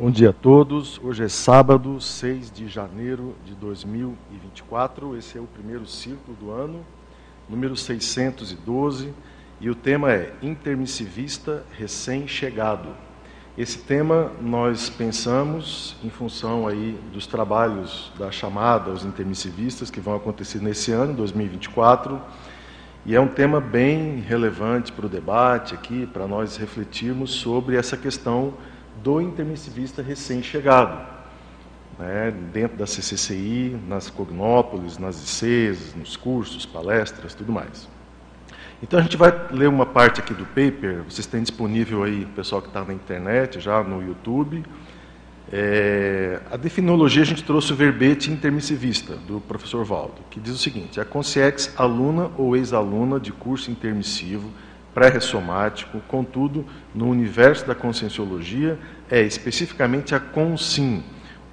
Bom dia a todos. Hoje é sábado, 6 de janeiro de 2024. Esse é o primeiro círculo do ano, número 612, e o tema é Intermissivista recém-chegado. Esse tema nós pensamos em função aí dos trabalhos da chamada aos intermissivistas que vão acontecer nesse ano, 2024, e é um tema bem relevante para o debate aqui, para nós refletirmos sobre essa questão do intermissivista recém-chegado, né, dentro da CCCI, nas Cognópolis, nas ICs, nos cursos, palestras, tudo mais. Então a gente vai ler uma parte aqui do paper, vocês têm disponível aí, pessoal que está na internet, já no YouTube. É, a definologia a gente trouxe o verbete intermissivista, do professor Valdo, que diz o seguinte, a consciex aluna ou ex-aluna de curso intermissivo, pré-ressomático, contudo, no universo da conscienciologia, é especificamente a consim,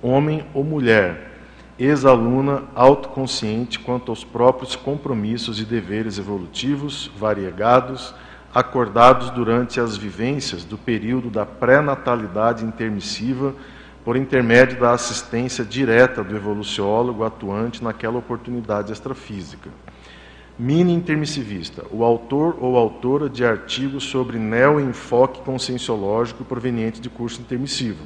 homem ou mulher, ex-aluna autoconsciente quanto aos próprios compromissos e deveres evolutivos variegados, acordados durante as vivências do período da pré-natalidade intermissiva por intermédio da assistência direta do evoluciólogo atuante naquela oportunidade extrafísica. Mini intermissivista, o autor ou autora de artigos sobre neo-enfoque conscienciológico proveniente de curso intermissivo.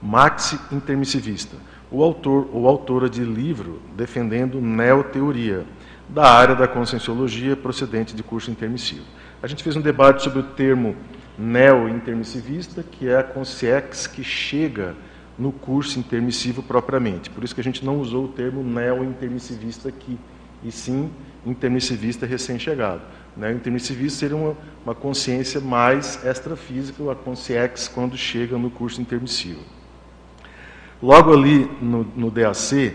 Maxi intermissivista, o autor ou autora de livro defendendo neoteoria, da área da conscienciologia procedente de curso intermissivo. A gente fez um debate sobre o termo neo-intermissivista, que é a consciex que chega no curso intermissivo propriamente. Por isso que a gente não usou o termo neo-intermissivista aqui, e sim intermissivista recém-chegado. Né? O intermissivista seria uma, uma consciência mais extrafísica, a consciex, quando chega no curso intermissivo. Logo ali no, no DAC,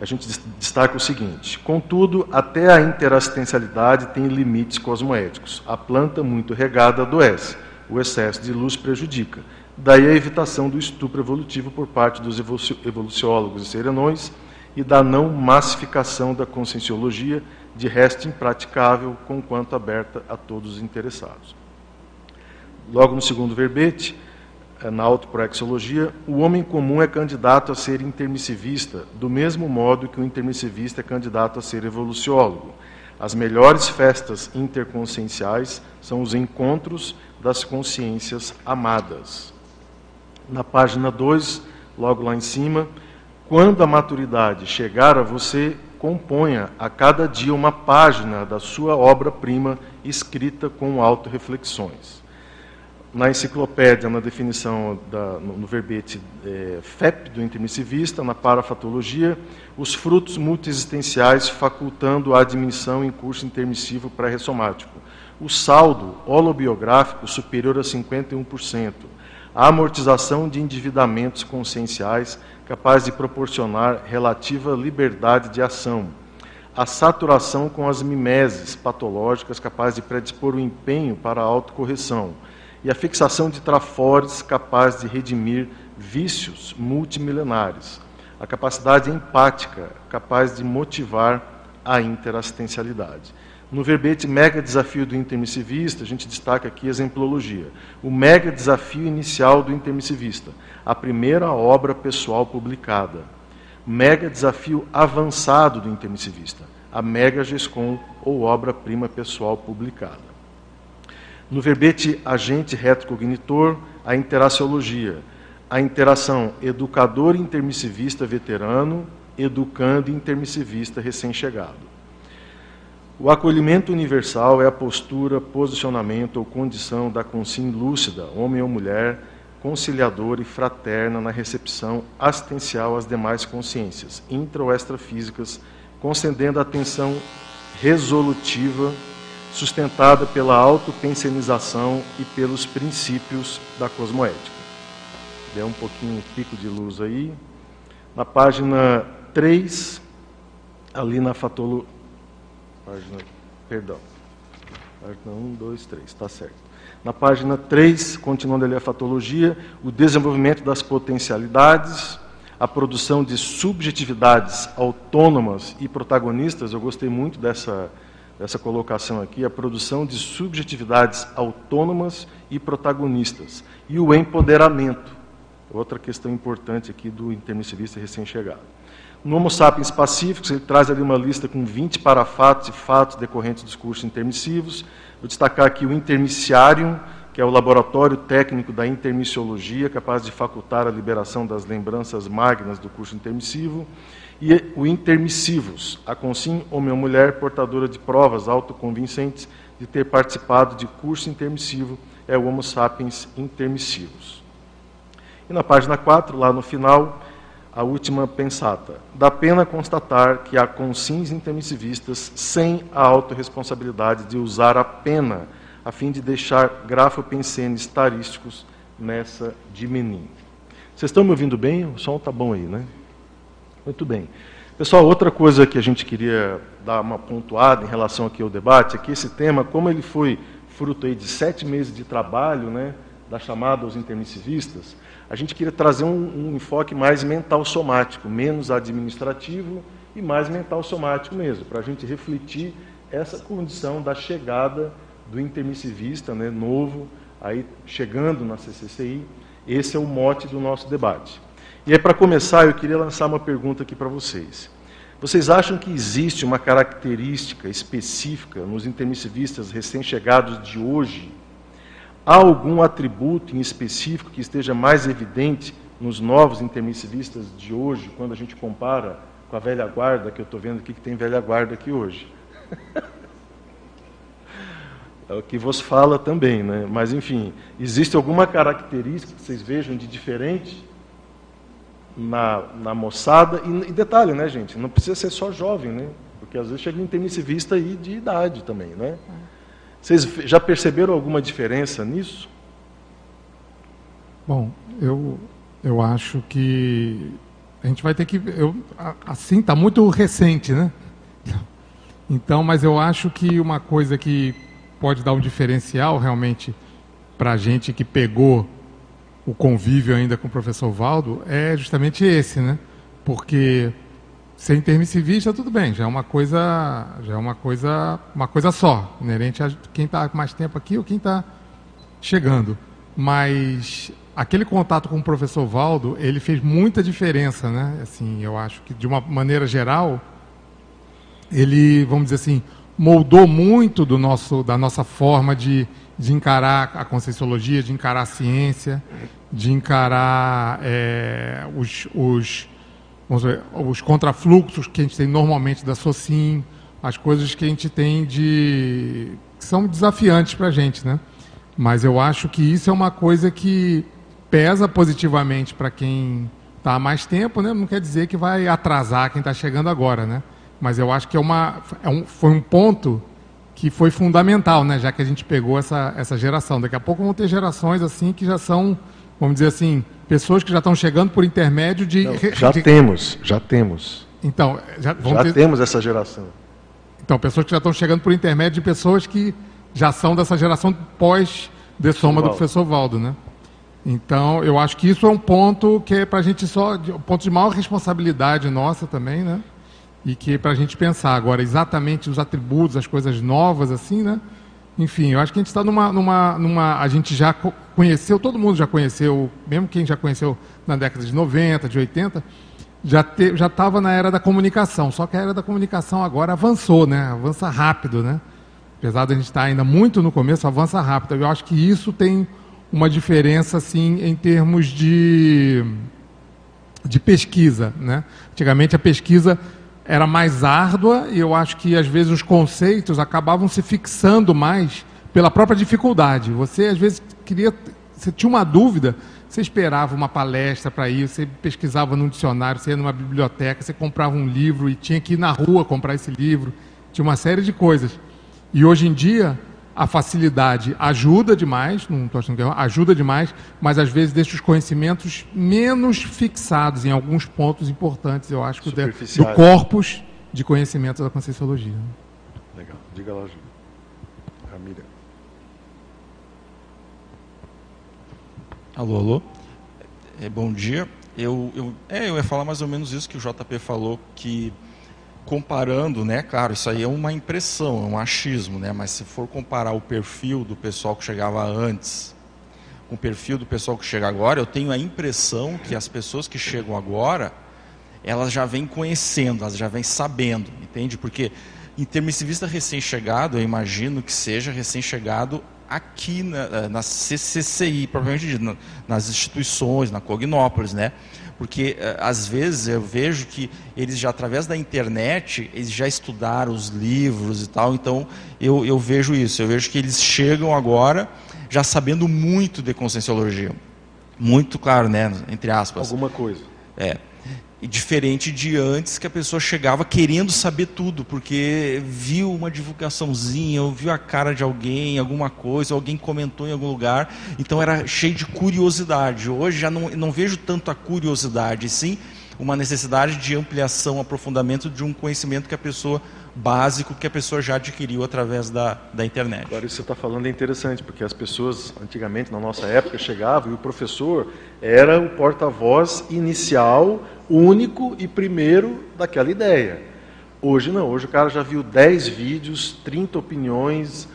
a gente destaca o seguinte: contudo, até a interassistencialidade tem limites cosmoéticos. A planta muito regada adoece, o excesso de luz prejudica. Daí a evitação do estupro evolutivo por parte dos evoluciólogos e serenões e da não massificação da conscienciologia, de resto impraticável, conquanto aberta a todos os interessados. Logo no segundo verbete, é, na autoproexologia, o homem comum é candidato a ser intermissivista, do mesmo modo que o intermissivista é candidato a ser evoluciólogo. As melhores festas interconscienciais são os encontros das consciências amadas. Na página 2, logo lá em cima, quando a maturidade chegar a você, componha a cada dia uma página da sua obra-prima escrita com autorreflexões na enciclopédia, na definição, da, no, verbete é, FEP do intermissivista, na parafatologia, os frutos multiexistenciais facultando a admissão em curso intermissivo pré-ressomático. O saldo holobiográfico superior a 51%. A amortização de endividamentos conscienciais capaz de proporcionar relativa liberdade de ação. A saturação com as mimeses patológicas capaz de predispor o empenho para a autocorreção e a fixação de trafores capaz de redimir vícios multimilenares, a capacidade empática capaz de motivar a interassistencialidade. No verbete mega desafio do intermissivista, a gente destaca aqui a exemplologia. O mega desafio inicial do intermissivista, a primeira obra pessoal publicada. Mega desafio avançado do intermissivista, a mega GESCOM ou obra-prima pessoal publicada. No verbete agente retrocognitor, a interaciologia, a interação educador intermissivista veterano, educando intermissivista recém-chegado. O acolhimento universal é a postura, posicionamento ou condição da consim lúcida, homem ou mulher, conciliadora e fraterna na recepção assistencial às demais consciências, intra ou extrafísicas, concedendo atenção resolutiva sustentada pela autopensionização e pelos princípios da cosmoética. Deu um pouquinho um pico de luz aí. Na página 3, ali na fatolo... Página... Perdão. Página 1, 2, 3, está certo. Na página 3, continuando ali a fatologia, o desenvolvimento das potencialidades, a produção de subjetividades autônomas e protagonistas. Eu gostei muito dessa essa colocação aqui, a produção de subjetividades autônomas e protagonistas, e o empoderamento. outra questão importante aqui do intermissivista recém-chegado. No Homo sapiens pacíficos, ele traz ali uma lista com 20 parafatos e fatos decorrentes dos cursos intermissivos. Vou destacar aqui o intermissiário, que é o laboratório técnico da intermissiologia, capaz de facultar a liberação das lembranças magnas do curso intermissivo. E o intermissivos, a consim homem ou mulher portadora de provas autoconvincentes de ter participado de curso intermissivo, é o Homo sapiens intermissivos. E na página 4, lá no final, a última pensata. Dá pena constatar que há consins intermissivistas sem a autorresponsabilidade de usar a pena a fim de deixar grafopensenes tarísticos nessa de menino. Vocês estão me ouvindo bem? O som está bom aí, né? Muito bem. Pessoal, outra coisa que a gente queria dar uma pontuada em relação aqui ao debate é que esse tema, como ele foi fruto aí de sete meses de trabalho, né, da chamada aos intermissivistas, a gente queria trazer um, um enfoque mais mental somático, menos administrativo e mais mental somático mesmo, para a gente refletir essa condição da chegada do intermissivista né, novo, aí chegando na CCCI. Esse é o mote do nosso debate. E aí, para começar, eu queria lançar uma pergunta aqui para vocês. Vocês acham que existe uma característica específica nos intermissivistas recém-chegados de hoje Há algum atributo em específico que esteja mais evidente nos novos intermissivistas de hoje, quando a gente compara com a velha guarda, que eu estou vendo aqui que tem velha guarda aqui hoje? é o que vos fala também, né? Mas, enfim, existe alguma característica que vocês vejam de diferente na, na moçada? E, e detalhe, né, gente? Não precisa ser só jovem, né? Porque às vezes chega um intermissivista aí de idade também, né? Vocês já perceberam alguma diferença nisso? Bom, eu, eu acho que a gente vai ter que. Eu, assim, está muito recente, né? Então, mas eu acho que uma coisa que pode dar um diferencial realmente para a gente que pegou o convívio ainda com o professor Valdo é justamente esse, né? Porque ser intermissivista, tudo bem, já é uma coisa, já é uma coisa, uma coisa só, inerente a quem está mais tempo aqui ou quem está chegando. Mas aquele contato com o professor Valdo, ele fez muita diferença, né? Assim, eu acho que de uma maneira geral, ele, vamos dizer assim, moldou muito do nosso, da nossa forma de, de encarar a conscienciologia, de encarar a ciência, de encarar é, os, os vamos ver, os contrafluxos que a gente tem normalmente da SOCIM, as coisas que a gente tem de. que são desafiantes para a gente, né? Mas eu acho que isso é uma coisa que pesa positivamente para quem está há mais tempo, né? Não quer dizer que vai atrasar quem está chegando agora, né? Mas eu acho que é uma, é um, foi um ponto que foi fundamental, né? Já que a gente pegou essa, essa geração. Daqui a pouco vão ter gerações assim que já são, vamos dizer assim, pessoas que já estão chegando por intermédio de. Não, já de... temos, já temos. Então, já, já ter... temos essa geração. Então, pessoas que já estão chegando por intermédio de pessoas que já são dessa geração pós de soma do professor Valdo, né? Então, eu acho que isso é um ponto que é para a gente só, um ponto de maior responsabilidade nossa também, né? E que é para a gente pensar agora exatamente os atributos, as coisas novas, assim, né? Enfim, eu acho que a gente está numa, numa, numa. A gente já conheceu, todo mundo já conheceu, mesmo quem já conheceu na década de 90, de 80, já estava na era da comunicação. Só que a era da comunicação agora avançou, né? Avança rápido, né? Apesar de a gente estar tá ainda muito no começo, avança rápido. Eu acho que isso tem uma diferença, assim, em termos de, de pesquisa, né? Antigamente a pesquisa era mais árdua e eu acho que às vezes os conceitos acabavam se fixando mais pela própria dificuldade. Você às vezes queria, você tinha uma dúvida, você esperava uma palestra para ir, você pesquisava num dicionário, você ia numa biblioteca, você comprava um livro e tinha que ir na rua comprar esse livro. Tinha uma série de coisas. E hoje em dia a facilidade ajuda demais, não estou achando que é, ajuda demais, mas às vezes deixa os conhecimentos menos fixados em alguns pontos importantes, eu acho, do, do corpus de conhecimento da Conscienciologia. Legal. Diga lá, Júlio. Ramira. Alô, alô. É, bom dia. Eu, eu, é, eu ia falar mais ou menos isso que o JP falou, que comparando, né, claro, isso aí é uma impressão, é um achismo, né, mas se for comparar o perfil do pessoal que chegava antes com o perfil do pessoal que chega agora, eu tenho a impressão que as pessoas que chegam agora, elas já vêm conhecendo, elas já vêm sabendo, entende? Porque intermissivista recém-chegado, eu imagino que seja recém-chegado aqui na, na CCCI, provavelmente dito, nas instituições, na Cognópolis, né? Porque eh, às vezes eu vejo que eles já através da internet eles já estudaram os livros e tal, então eu, eu vejo isso, eu vejo que eles chegam agora já sabendo muito de conscienciologia, muito claro, né? Entre aspas. Alguma coisa. É. E diferente de antes que a pessoa chegava querendo saber tudo, porque viu uma divulgaçãozinha, ou viu a cara de alguém, alguma coisa, alguém comentou em algum lugar, então era cheio de curiosidade. Hoje já não, não vejo tanto a curiosidade, sim uma necessidade de ampliação, aprofundamento de um conhecimento que a pessoa básico que a pessoa já adquiriu através da, da internet. Agora, isso que você está falando é interessante, porque as pessoas, antigamente, na nossa época, chegavam e o professor era o porta-voz inicial, único e primeiro daquela ideia. Hoje não, hoje o cara já viu 10 vídeos, 30 opiniões,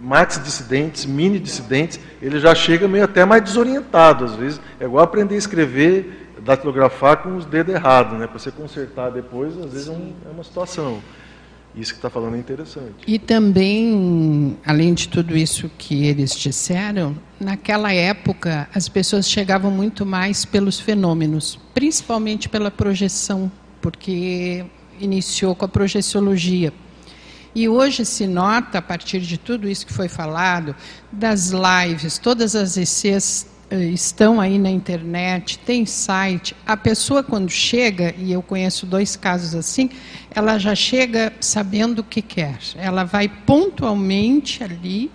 max dissidentes, mini dissidentes, ele já chega meio até mais desorientado, às vezes. É igual aprender a escrever datilografar com os dedos errados, né? Para você consertar depois, às vezes é, um, é uma situação. Isso que está falando é interessante. E também, além de tudo isso que eles disseram, naquela época as pessoas chegavam muito mais pelos fenômenos, principalmente pela projeção, porque iniciou com a projeciologia. E hoje se nota, a partir de tudo isso que foi falado, das lives, todas as eh, estão aí na internet, tem site. A pessoa, quando chega, e eu conheço dois casos assim, ela já chega sabendo o que quer. Ela vai pontualmente ali,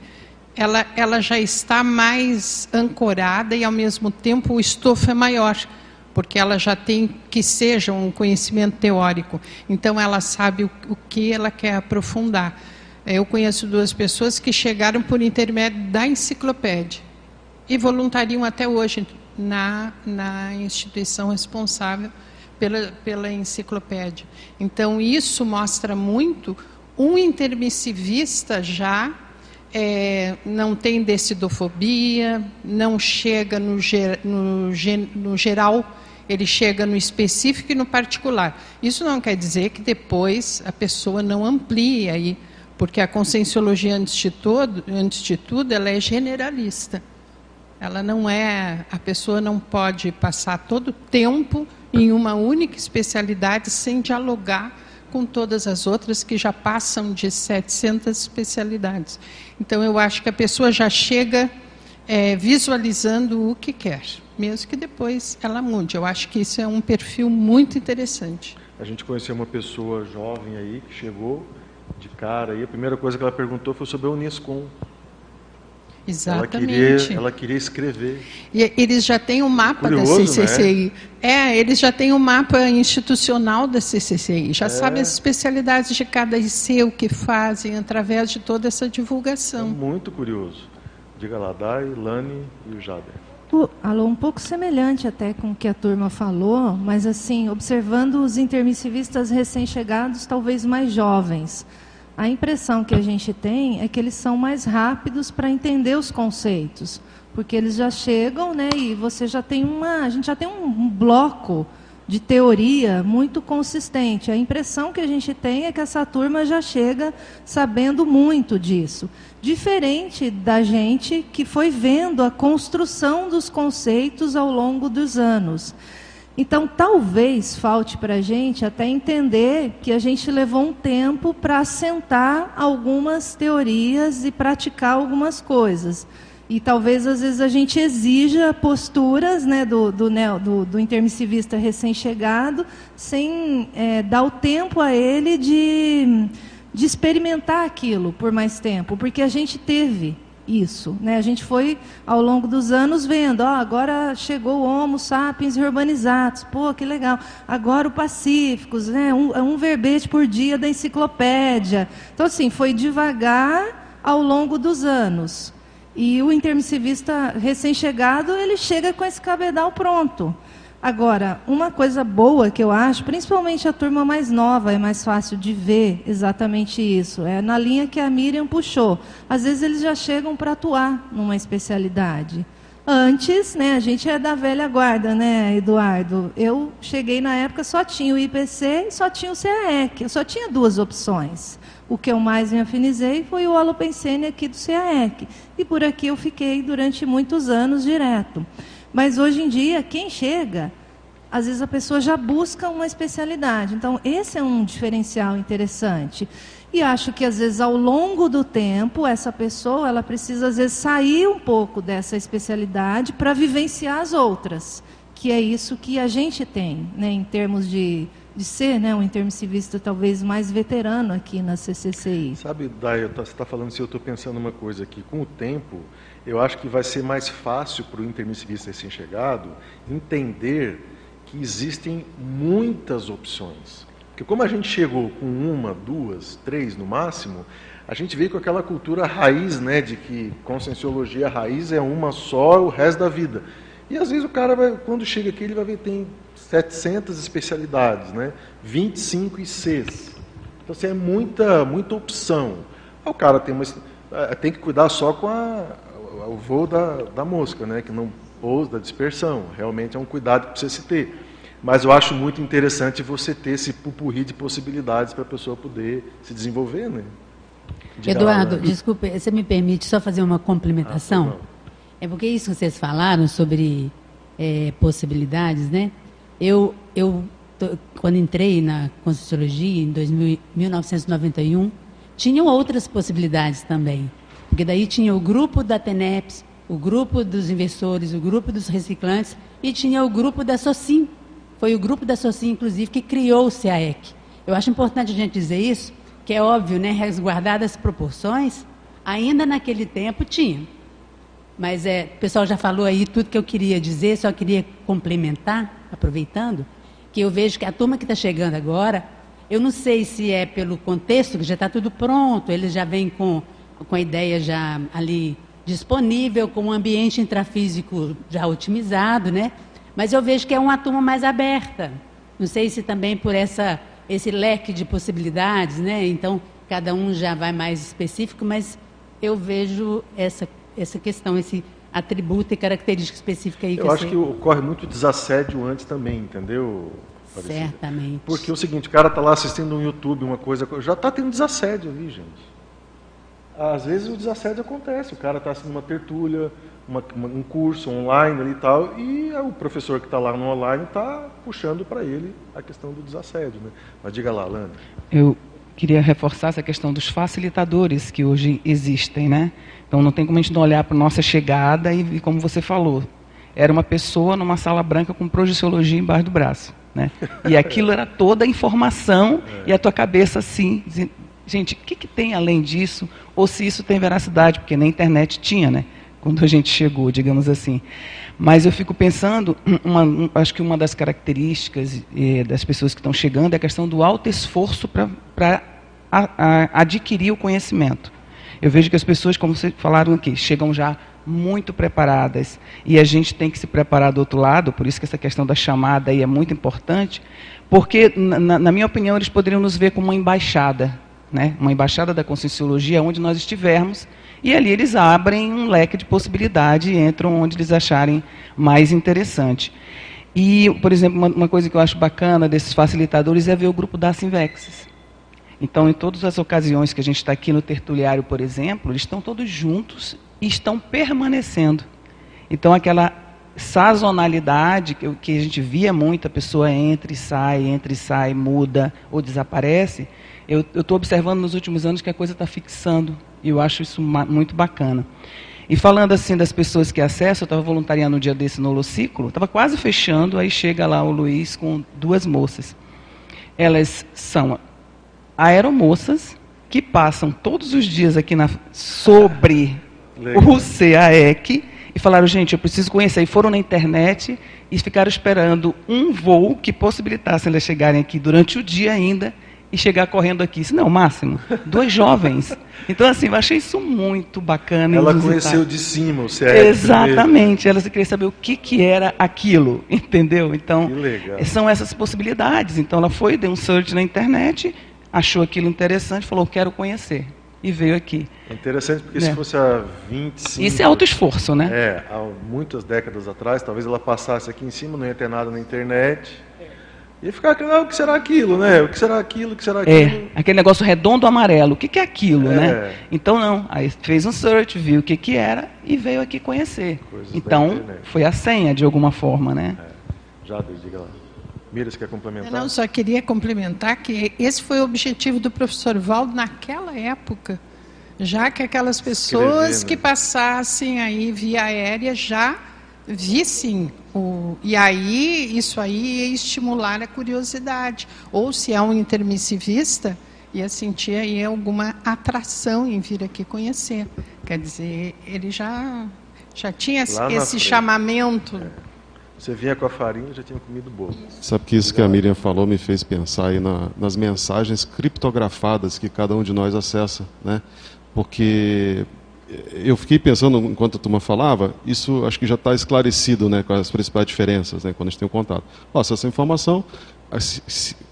ela, ela já está mais ancorada e, ao mesmo tempo, o estofo é maior, porque ela já tem que seja um conhecimento teórico. Então, ela sabe o, o que ela quer aprofundar. Eu conheço duas pessoas que chegaram por intermédio da enciclopédia e voluntariam até hoje na, na instituição responsável pela, pela enciclopédia. Então, isso mostra muito um intermissivista já é, não tem decidofobia, não chega no, no, no, geral, ele chega no específico e no particular. Isso não quer dizer que depois a pessoa não amplie aí, porque a conscienciologia, antes de antes de tudo ela é generalista. Ela não é, a pessoa não pode passar todo o tempo em uma única especialidade sem dialogar com todas as outras que já passam de 700 especialidades. Então, eu acho que a pessoa já chega é, visualizando o que quer, mesmo que depois ela mude. Eu acho que isso é um perfil muito interessante. A gente conheceu uma pessoa jovem aí que chegou de cara e a primeira coisa que ela perguntou foi sobre a Unescom. Exatamente. Ela queria, ela queria escrever. E eles já têm o um mapa Curioso, da CCCI. Né? É, eles já têm o um mapa institucional da CCCI. Já é. sabem as especialidades de cada IC, o que fazem, através de toda essa divulgação. É muito curioso. Diga lá, Dai, Lani e o Jader. Alô, um pouco semelhante até com o que a turma falou, mas assim, observando os intermissivistas recém-chegados, talvez mais jovens a impressão que a gente tem é que eles são mais rápidos para entender os conceitos, porque eles já chegam, né, e você já tem uma, a gente já tem um, bloco de teoria muito consistente. A impressão que a gente tem é que essa turma já chega sabendo muito disso, diferente da gente que foi vendo a construção dos conceitos ao longo dos anos. Então, talvez falte para a gente até entender que a gente levou um tempo para assentar algumas teorias e praticar algumas coisas. E talvez, às vezes, a gente exija posturas né, do, do, do, do intermissivista recém-chegado, sem é, dar o tempo a ele de, de experimentar aquilo por mais tempo, porque a gente teve isso. Né? A gente foi, ao longo dos anos, vendo, ó, agora chegou o Homo sapiens urbanizados, pô, que legal. Agora o Pacíficos, né? um, um verbete por dia da enciclopédia. Então, assim, foi devagar ao longo dos anos. E o intermissivista recém-chegado, ele chega com esse cabedal pronto. Agora, uma coisa boa que eu acho, principalmente a turma mais nova, é mais fácil de ver exatamente isso. É na linha que a Miriam puxou. Às vezes eles já chegam para atuar numa especialidade. Antes, né, a gente é da velha guarda, né, Eduardo? Eu cheguei na época só tinha o IPC e só tinha o CAEC. Eu só tinha duas opções. O que eu mais me afinizei foi o Holopensene aqui do CAEC. E por aqui eu fiquei durante muitos anos direto. Mas hoje em dia, quem chega, às vezes a pessoa já busca uma especialidade. Então, esse é um diferencial interessante. E acho que às vezes ao longo do tempo essa pessoa ela precisa às vezes sair um pouco dessa especialidade para vivenciar as outras, que é isso que a gente tem, né, em termos de, de ser, né, um intermissivista talvez mais veterano aqui na CCCI. Sabe, Dai, você está falando se eu estou pensando uma coisa aqui. Com o tempo, eu acho que vai ser mais fácil para o intermissivista recém-chegado entender que existem muitas opções. Porque como a gente chegou com uma, duas, três no máximo, a gente veio com aquela cultura raiz, né, de que conscienciologia raiz é uma só o resto da vida. E às vezes o cara, vai, quando chega aqui, ele vai ver tem 700 especialidades, né, 25 ICs. Então, assim, é muita, muita opção. o cara tem, uma, é, tem que cuidar só com a, o voo da, da mosca, né, que não ou da dispersão. Realmente é um cuidado que precisa se ter. Mas eu acho muito interessante você ter esse pupurri de possibilidades para a pessoa poder se desenvolver, né? Diga Eduardo, né? desculpe, você me permite só fazer uma complementação? Ah, é porque isso que vocês falaram sobre é, possibilidades, né? Eu, eu tô, quando entrei na Conscienciologia em 2000, 1991, tinham outras possibilidades também. Porque daí tinha o grupo da TENEPS, o grupo dos investidores, o grupo dos reciclantes e tinha o grupo da SOCIM, foi o grupo da SOCIM, inclusive, que criou o CAEC. Eu acho importante a gente dizer isso, que é óbvio, né, resguardadas as proporções, ainda naquele tempo tinha. Mas é, o pessoal já falou aí tudo que eu queria dizer, só queria complementar, aproveitando, que eu vejo que a turma que está chegando agora, eu não sei se é pelo contexto, que já está tudo pronto, eles já vêm com, com a ideia já ali disponível, com o um ambiente intrafísico já otimizado, né? Mas eu vejo que é uma turma mais aberta. Não sei se também por essa, esse leque de possibilidades, né? Então, cada um já vai mais específico, mas eu vejo essa, essa questão, esse atributo e característica específica aí. Eu que acho que ocorre muito desassédio antes também, entendeu? Certamente. Porque é o seguinte, o cara está lá assistindo um YouTube, uma coisa, já está tendo desassédio ali, gente. Às vezes o desassédio acontece, o cara está assistindo uma tertúlia, uma, uma, um curso online ali e tal, e o professor que está lá no online está puxando para ele a questão do desassédio. Né? Mas diga lá, Lana. Eu queria reforçar essa questão dos facilitadores que hoje existem. Né? Então não tem como a gente não olhar para a nossa chegada e, como você falou, era uma pessoa numa sala branca com projeciologia embaixo do braço. Né? E aquilo era toda a informação é. e a tua cabeça assim, gente, o que, que tem além disso? Ou se isso tem veracidade, porque na internet tinha, né? quando a gente chegou, digamos assim. Mas eu fico pensando, uma, acho que uma das características eh, das pessoas que estão chegando é a questão do alto esforço para adquirir o conhecimento. Eu vejo que as pessoas, como vocês falaram aqui, chegam já muito preparadas e a gente tem que se preparar do outro lado, por isso que essa questão da chamada aí é muito importante, porque, na, na minha opinião, eles poderiam nos ver como uma embaixada, né? uma embaixada da conscienciologia onde nós estivermos e ali eles abrem um leque de possibilidade e entram onde eles acharem mais interessante. E, por exemplo, uma, uma coisa que eu acho bacana desses facilitadores é ver o grupo da Sinvexes. Então, em todas as ocasiões que a gente está aqui no tertuliário, por exemplo, eles estão todos juntos e estão permanecendo. Então, aquela sazonalidade que, que a gente via muito, a pessoa entra e sai, entra e sai, muda ou desaparece, eu estou observando nos últimos anos que a coisa está fixando. E eu acho isso muito bacana. E falando assim das pessoas que acessam, eu estava voluntariando um dia desse no Holociclo, estava quase fechando, aí chega lá o Luiz com duas moças. Elas são aeromoças que passam todos os dias aqui na, sobre Legal. o CAEC e falaram, gente, eu preciso conhecer. E foram na internet e ficaram esperando um voo que possibilitasse elas chegarem aqui durante o dia ainda e chegar correndo aqui. Isso não, máximo, dois jovens. Então, assim, eu achei isso muito bacana. Ela conheceu de cima o CR. Exatamente, ela queria saber o que, que era aquilo, entendeu? Então, são essas possibilidades. Então, ela foi, deu um search na internet, achou aquilo interessante, falou, quero conhecer. e veio aqui. É interessante porque é. se fosse há 25... Isso é alto esforço, né? É, há muitas décadas atrás, talvez ela passasse aqui em cima, não ia ter nada na internet. E ficar aquilo, ah, o que será aquilo, né? O que será aquilo, o que será é, aquilo? É, aquele negócio redondo amarelo, o que, que é aquilo, é. né? Então não, aí fez um search, viu o que, que era e veio aqui conhecer. Coisas então, foi a senha de alguma forma, né? É. Já, diga lá. Mira, você quer complementar? Não, só queria complementar que esse foi o objetivo do professor Valdo naquela época, já que aquelas pessoas Escrever, né? que passassem aí via aérea já vissem o, e aí isso aí ia estimular a curiosidade. Ou se é um intermissivista ia sentir aí alguma atração em vir aqui conhecer. Quer dizer ele já já tinha Lá esse chamamento. É. você vinha com a farinha já tinha comido bolo. Sabe que isso que a Miriam falou me fez pensar aí na, nas mensagens criptografadas que cada um de nós acessa né? Porque eu fiquei pensando, enquanto a turma falava, isso acho que já está esclarecido né, com as principais diferenças né, quando a gente tem o um contato. Essa informação,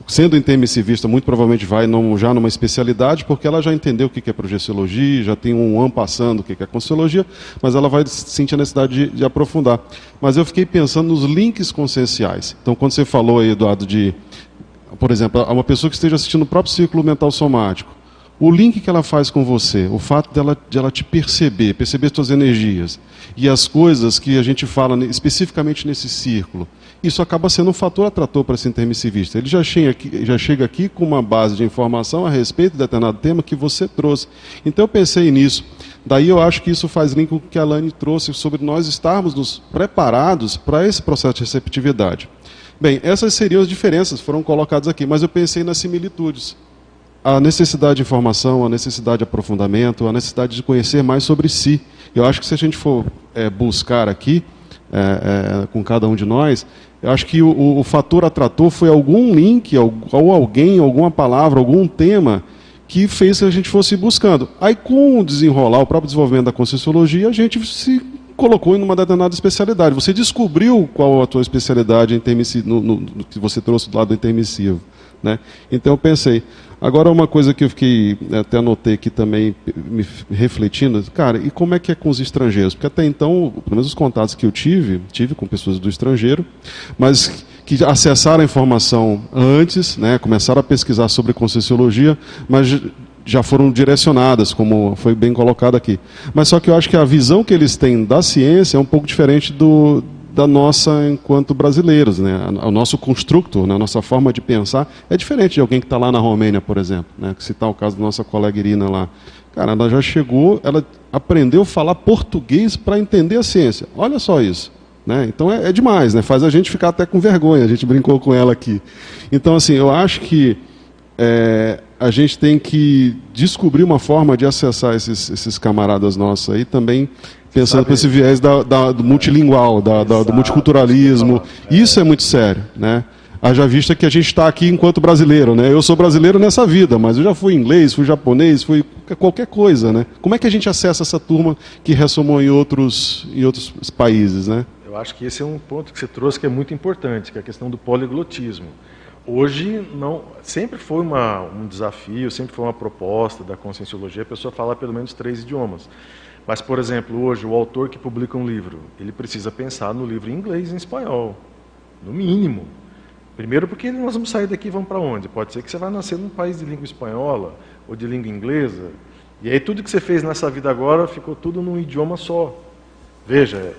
sendo intermissivista, muito provavelmente vai já numa especialidade, porque ela já entendeu o que é projeciologia, já tem um ano passando o que é conscienciologia, mas ela vai sentir a necessidade de, de, aprofundar. Mas eu fiquei pensando nos links conscienciais. Então, quando você falou aí, Eduardo, de, por exemplo, uma pessoa que esteja assistindo o próprio ciclo mental somático, o link que ela faz com você, o fato dela, de ela te perceber, perceber as suas energias e as coisas que a gente fala especificamente nesse círculo, isso acaba sendo um fator atrator para esse intermissivista. Ele já chega, aqui, já chega aqui com uma base de informação a respeito de determinado tema que você trouxe. Então eu pensei nisso. Daí eu acho que isso faz link com o que a Lani trouxe sobre nós estarmos nos preparados para esse processo de receptividade. Bem, essas seriam as diferenças, foram colocadas aqui, mas eu pensei nas similitudes a necessidade de informação, a necessidade de aprofundamento, a necessidade de conhecer mais sobre si. Eu acho que se a gente for é, buscar aqui, é, é, com cada um de nós, eu acho que o, o fator atrator foi algum link, ou alguém, alguma palavra, algum tema que fez que a gente fosse buscando. Aí, com o desenrolar, o próprio desenvolvimento da Conscienciologia, a gente se colocou em uma determinada especialidade. Você descobriu qual a tua especialidade no, no, no, que você trouxe do lado intermissivo. Né? Então eu pensei, Agora, uma coisa que eu fiquei, até anotei aqui também, me refletindo, cara, e como é que é com os estrangeiros? Porque até então, pelo menos os contatos que eu tive, tive com pessoas do estrangeiro, mas que acessaram a informação antes, né, começaram a pesquisar sobre Conscienciologia, mas já foram direcionadas, como foi bem colocado aqui. Mas só que eu acho que a visão que eles têm da ciência é um pouco diferente do, da nossa enquanto brasileiros, né? O nosso construto, né? a nossa forma de pensar é diferente de alguém que está lá na Romênia, por exemplo, né? Que citar o caso da nossa colega Irina lá. Cara, ela já chegou, ela aprendeu a falar português para entender a ciência. Olha só isso. Né? Então é, é, demais, né? faz a gente ficar até com vergonha. A gente brincou com ela aqui. Então, assim, eu acho que é, a gente tem que descobrir uma forma de acessar esses, esses camaradas nossos aí também pensando com esse viés da, da, do multilingual, da, da, do multiculturalismo. Isso é muito sério, né? Haja vista que a gente está aqui enquanto brasileiro, né? Eu sou brasileiro nessa vida, mas eu já fui inglês, fui japonês, fui qualquer coisa, né? Como é que a gente acessa essa turma que ressomou em outros, em outros países, né? Eu acho que esse é um ponto que você trouxe que é muito importante, que é a questão do poliglotismo. Hoje não, sempre foi uma, um desafio, sempre foi uma proposta da conscienciologia a pessoa falar pelo menos três idiomas. Mas, por exemplo, hoje, o autor que publica um livro, ele precisa pensar no livro em inglês e em espanhol, no mínimo. Primeiro, porque nós vamos sair daqui e vamos para onde? Pode ser que você vai nascer num país de língua espanhola ou de língua inglesa, e aí tudo que você fez nessa vida agora ficou tudo num idioma só. Veja,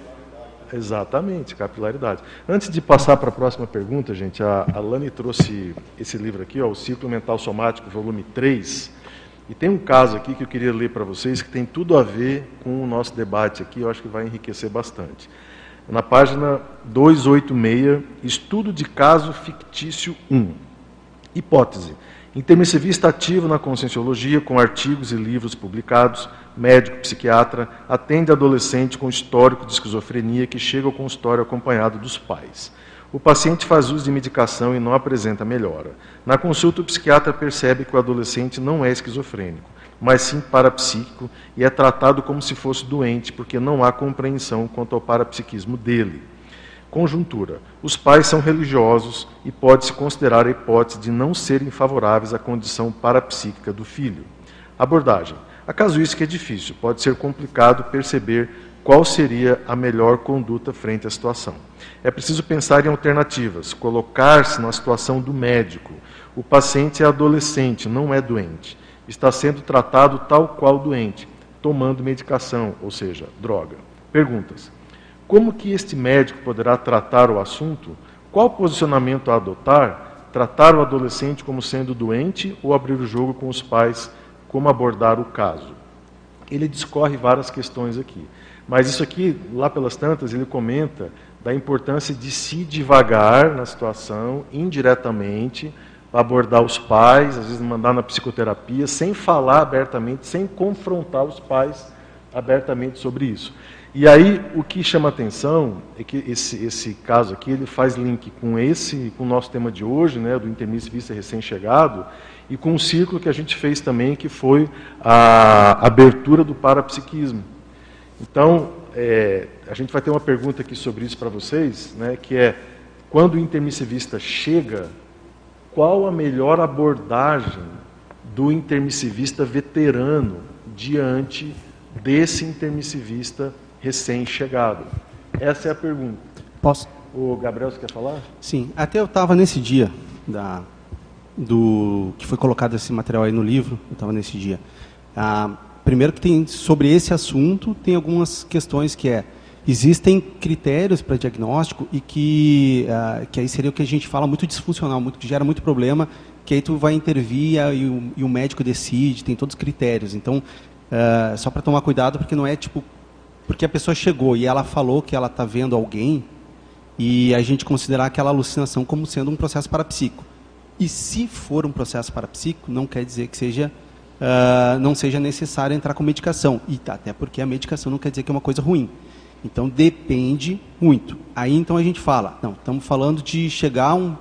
exatamente, capilaridade. Antes de passar para a próxima pergunta, gente, a, a Lani trouxe esse livro aqui, ó, O Ciclo Mental Somático, volume 3, e tem um caso aqui que eu queria ler para vocês que tem tudo a ver com o nosso debate aqui, eu acho que vai enriquecer bastante. Na página 286, estudo de caso fictício 1. Hipótese: intermissivista ativo na conscienciologia, com artigos e livros publicados, médico psiquiatra, atende adolescente com histórico de esquizofrenia que chega ao consultório acompanhado dos pais. O paciente faz uso de medicação e não apresenta melhora. Na consulta, o psiquiatra percebe que o adolescente não é esquizofrênico, mas sim parapsíquico e é tratado como se fosse doente, porque não há compreensão quanto ao parapsiquismo dele. Conjuntura: os pais são religiosos e pode-se considerar a hipótese de não serem favoráveis à condição parapsíquica do filho. Abordagem: A casuística é difícil, pode ser complicado perceber qual seria a melhor conduta frente à situação. É preciso pensar em alternativas, colocar-se na situação do médico. O paciente é adolescente, não é doente. Está sendo tratado tal qual doente, tomando medicação, ou seja, droga. Perguntas. Como que este médico poderá tratar o assunto? Qual posicionamento a adotar? Tratar o adolescente como sendo doente ou abrir o jogo com os pais? Como abordar o caso? Ele discorre várias questões aqui. Mas isso aqui, lá pelas tantas, ele comenta da importância de se devagar na situação, indiretamente, abordar os pais, às vezes mandar na psicoterapia, sem falar abertamente, sem confrontar os pais abertamente sobre isso. E aí o que chama atenção é que esse, esse caso aqui ele faz link com esse, com o nosso tema de hoje, né, do intermissivista recém-chegado, e com um círculo que a gente fez também, que foi a abertura do parapsiquismo. Então, é, a gente vai ter uma pergunta aqui sobre isso para vocês, né, que é, quando o intermissivista chega, qual a melhor abordagem do intermissivista veterano diante desse intermissivista recém-chegado? Essa é a pergunta. Posso? O Gabriel, você quer falar? Sim, até eu estava nesse dia da, do que foi colocado esse material aí no livro, eu estava nesse dia. Ah, primeiro que tem sobre esse assunto tem algumas questões que é existem critérios para diagnóstico e que uh, que aí seria o que a gente fala muito disfuncional, muito que gera muito problema, que aí tu vai intervir e o, e o médico decide, tem todos os critérios. Então, uh, só para tomar cuidado porque não é tipo porque a pessoa chegou e ela falou que ela está vendo alguém e a gente considerar aquela alucinação como sendo um processo parapsíquico. E se for um processo parapsíquico, não quer dizer que seja uh, não seja necessário entrar com medicação. E até porque a medicação não quer dizer que é uma coisa ruim. Então depende muito. Aí então a gente fala, não, estamos falando de chegar um,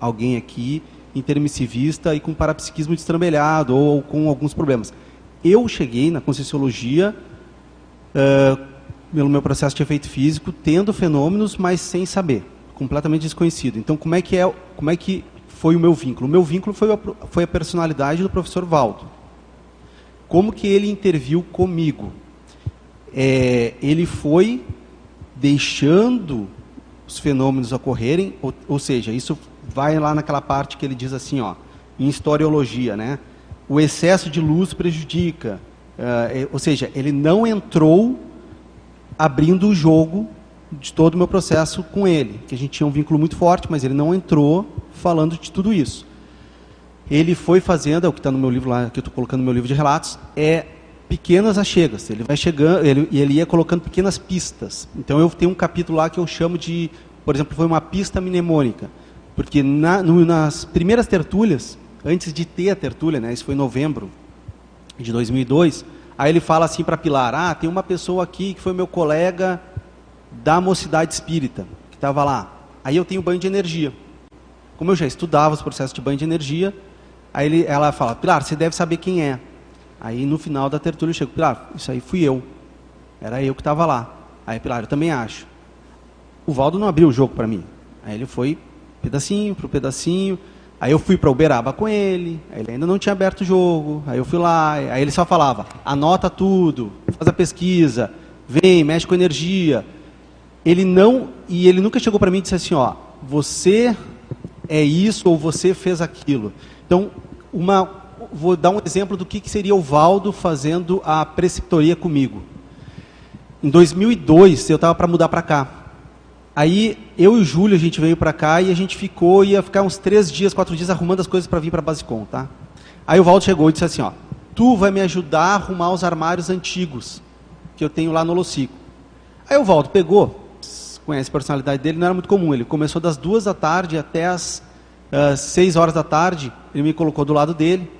alguém aqui intermissivista e com parapsiquismo destrambelhado ou, ou, com alguns problemas. Eu cheguei na Conscienciologia uh, pelo meu processo de efeito físico, tendo fenômenos, mas sem saber, completamente desconhecido. Então como é que é, como é que foi o meu vínculo? O meu vínculo foi a, foi a personalidade do professor Valdo. Como que ele interviu comigo? É, ele foi deixando os fenômenos ocorrerem, ou, ou, seja, isso vai lá naquela parte que ele diz assim, ó, em historiologia, né? O excesso de luz prejudica, uh, ou seja, ele não entrou abrindo o jogo de todo o meu processo com ele, que a gente tinha um vínculo muito forte, mas ele não entrou falando de tudo isso ele foi fazendo, é o que está no meu livro lá, que eu estou colocando no meu livro de relatos, é pequenas achegas. Ele vai chegando, ele, ele ia colocando pequenas pistas. Então eu tenho um capítulo lá que eu chamo de, por exemplo, foi uma pista mnemônica, porque na, no, nas primeiras tertúlias, antes de ter a tertúlia, né, isso foi em novembro de 2002, aí ele fala assim para Pilar, ah, tem uma pessoa aqui que foi meu colega da mocidade espírita, que estava lá. Aí eu tenho banho de energia. Como eu já estudava os processos de banho de energia, Aí ele, ela fala, Pilar, você deve saber quem é. Aí no final da tertúlia eu chego, Pilar, isso aí fui eu. Era eu que estava lá. Aí Pilar, eu também acho. O Valdo não abriu o jogo para mim. Aí ele foi pedacinho por pedacinho. Aí eu fui para Uberaba com ele. Aí ele ainda não tinha aberto o jogo. Aí eu fui lá. Aí ele só falava: anota tudo, faz a pesquisa, vem, mexe com energia. Ele não e ele nunca chegou para mim e disse assim: ó, você é isso ou você fez aquilo. Então, uma, vou dar um exemplo do que, que seria o Valdo fazendo a preceptoria comigo. Em 2002, eu estava para mudar para cá. Aí, eu e o Júlio, a gente veio para cá e a gente ficou, ia ficar uns três dias, quatro dias arrumando as coisas para vir para a Basecom, tá? Aí o Valdo chegou e disse assim, ó, tu vai me ajudar a arrumar os armários antigos que eu tenho lá no Locico. Aí o Valdo pegou, conhece a personalidade dele, não era muito comum, ele começou das duas da tarde até as uh, seis horas da tarde, ele me colocou do lado dele,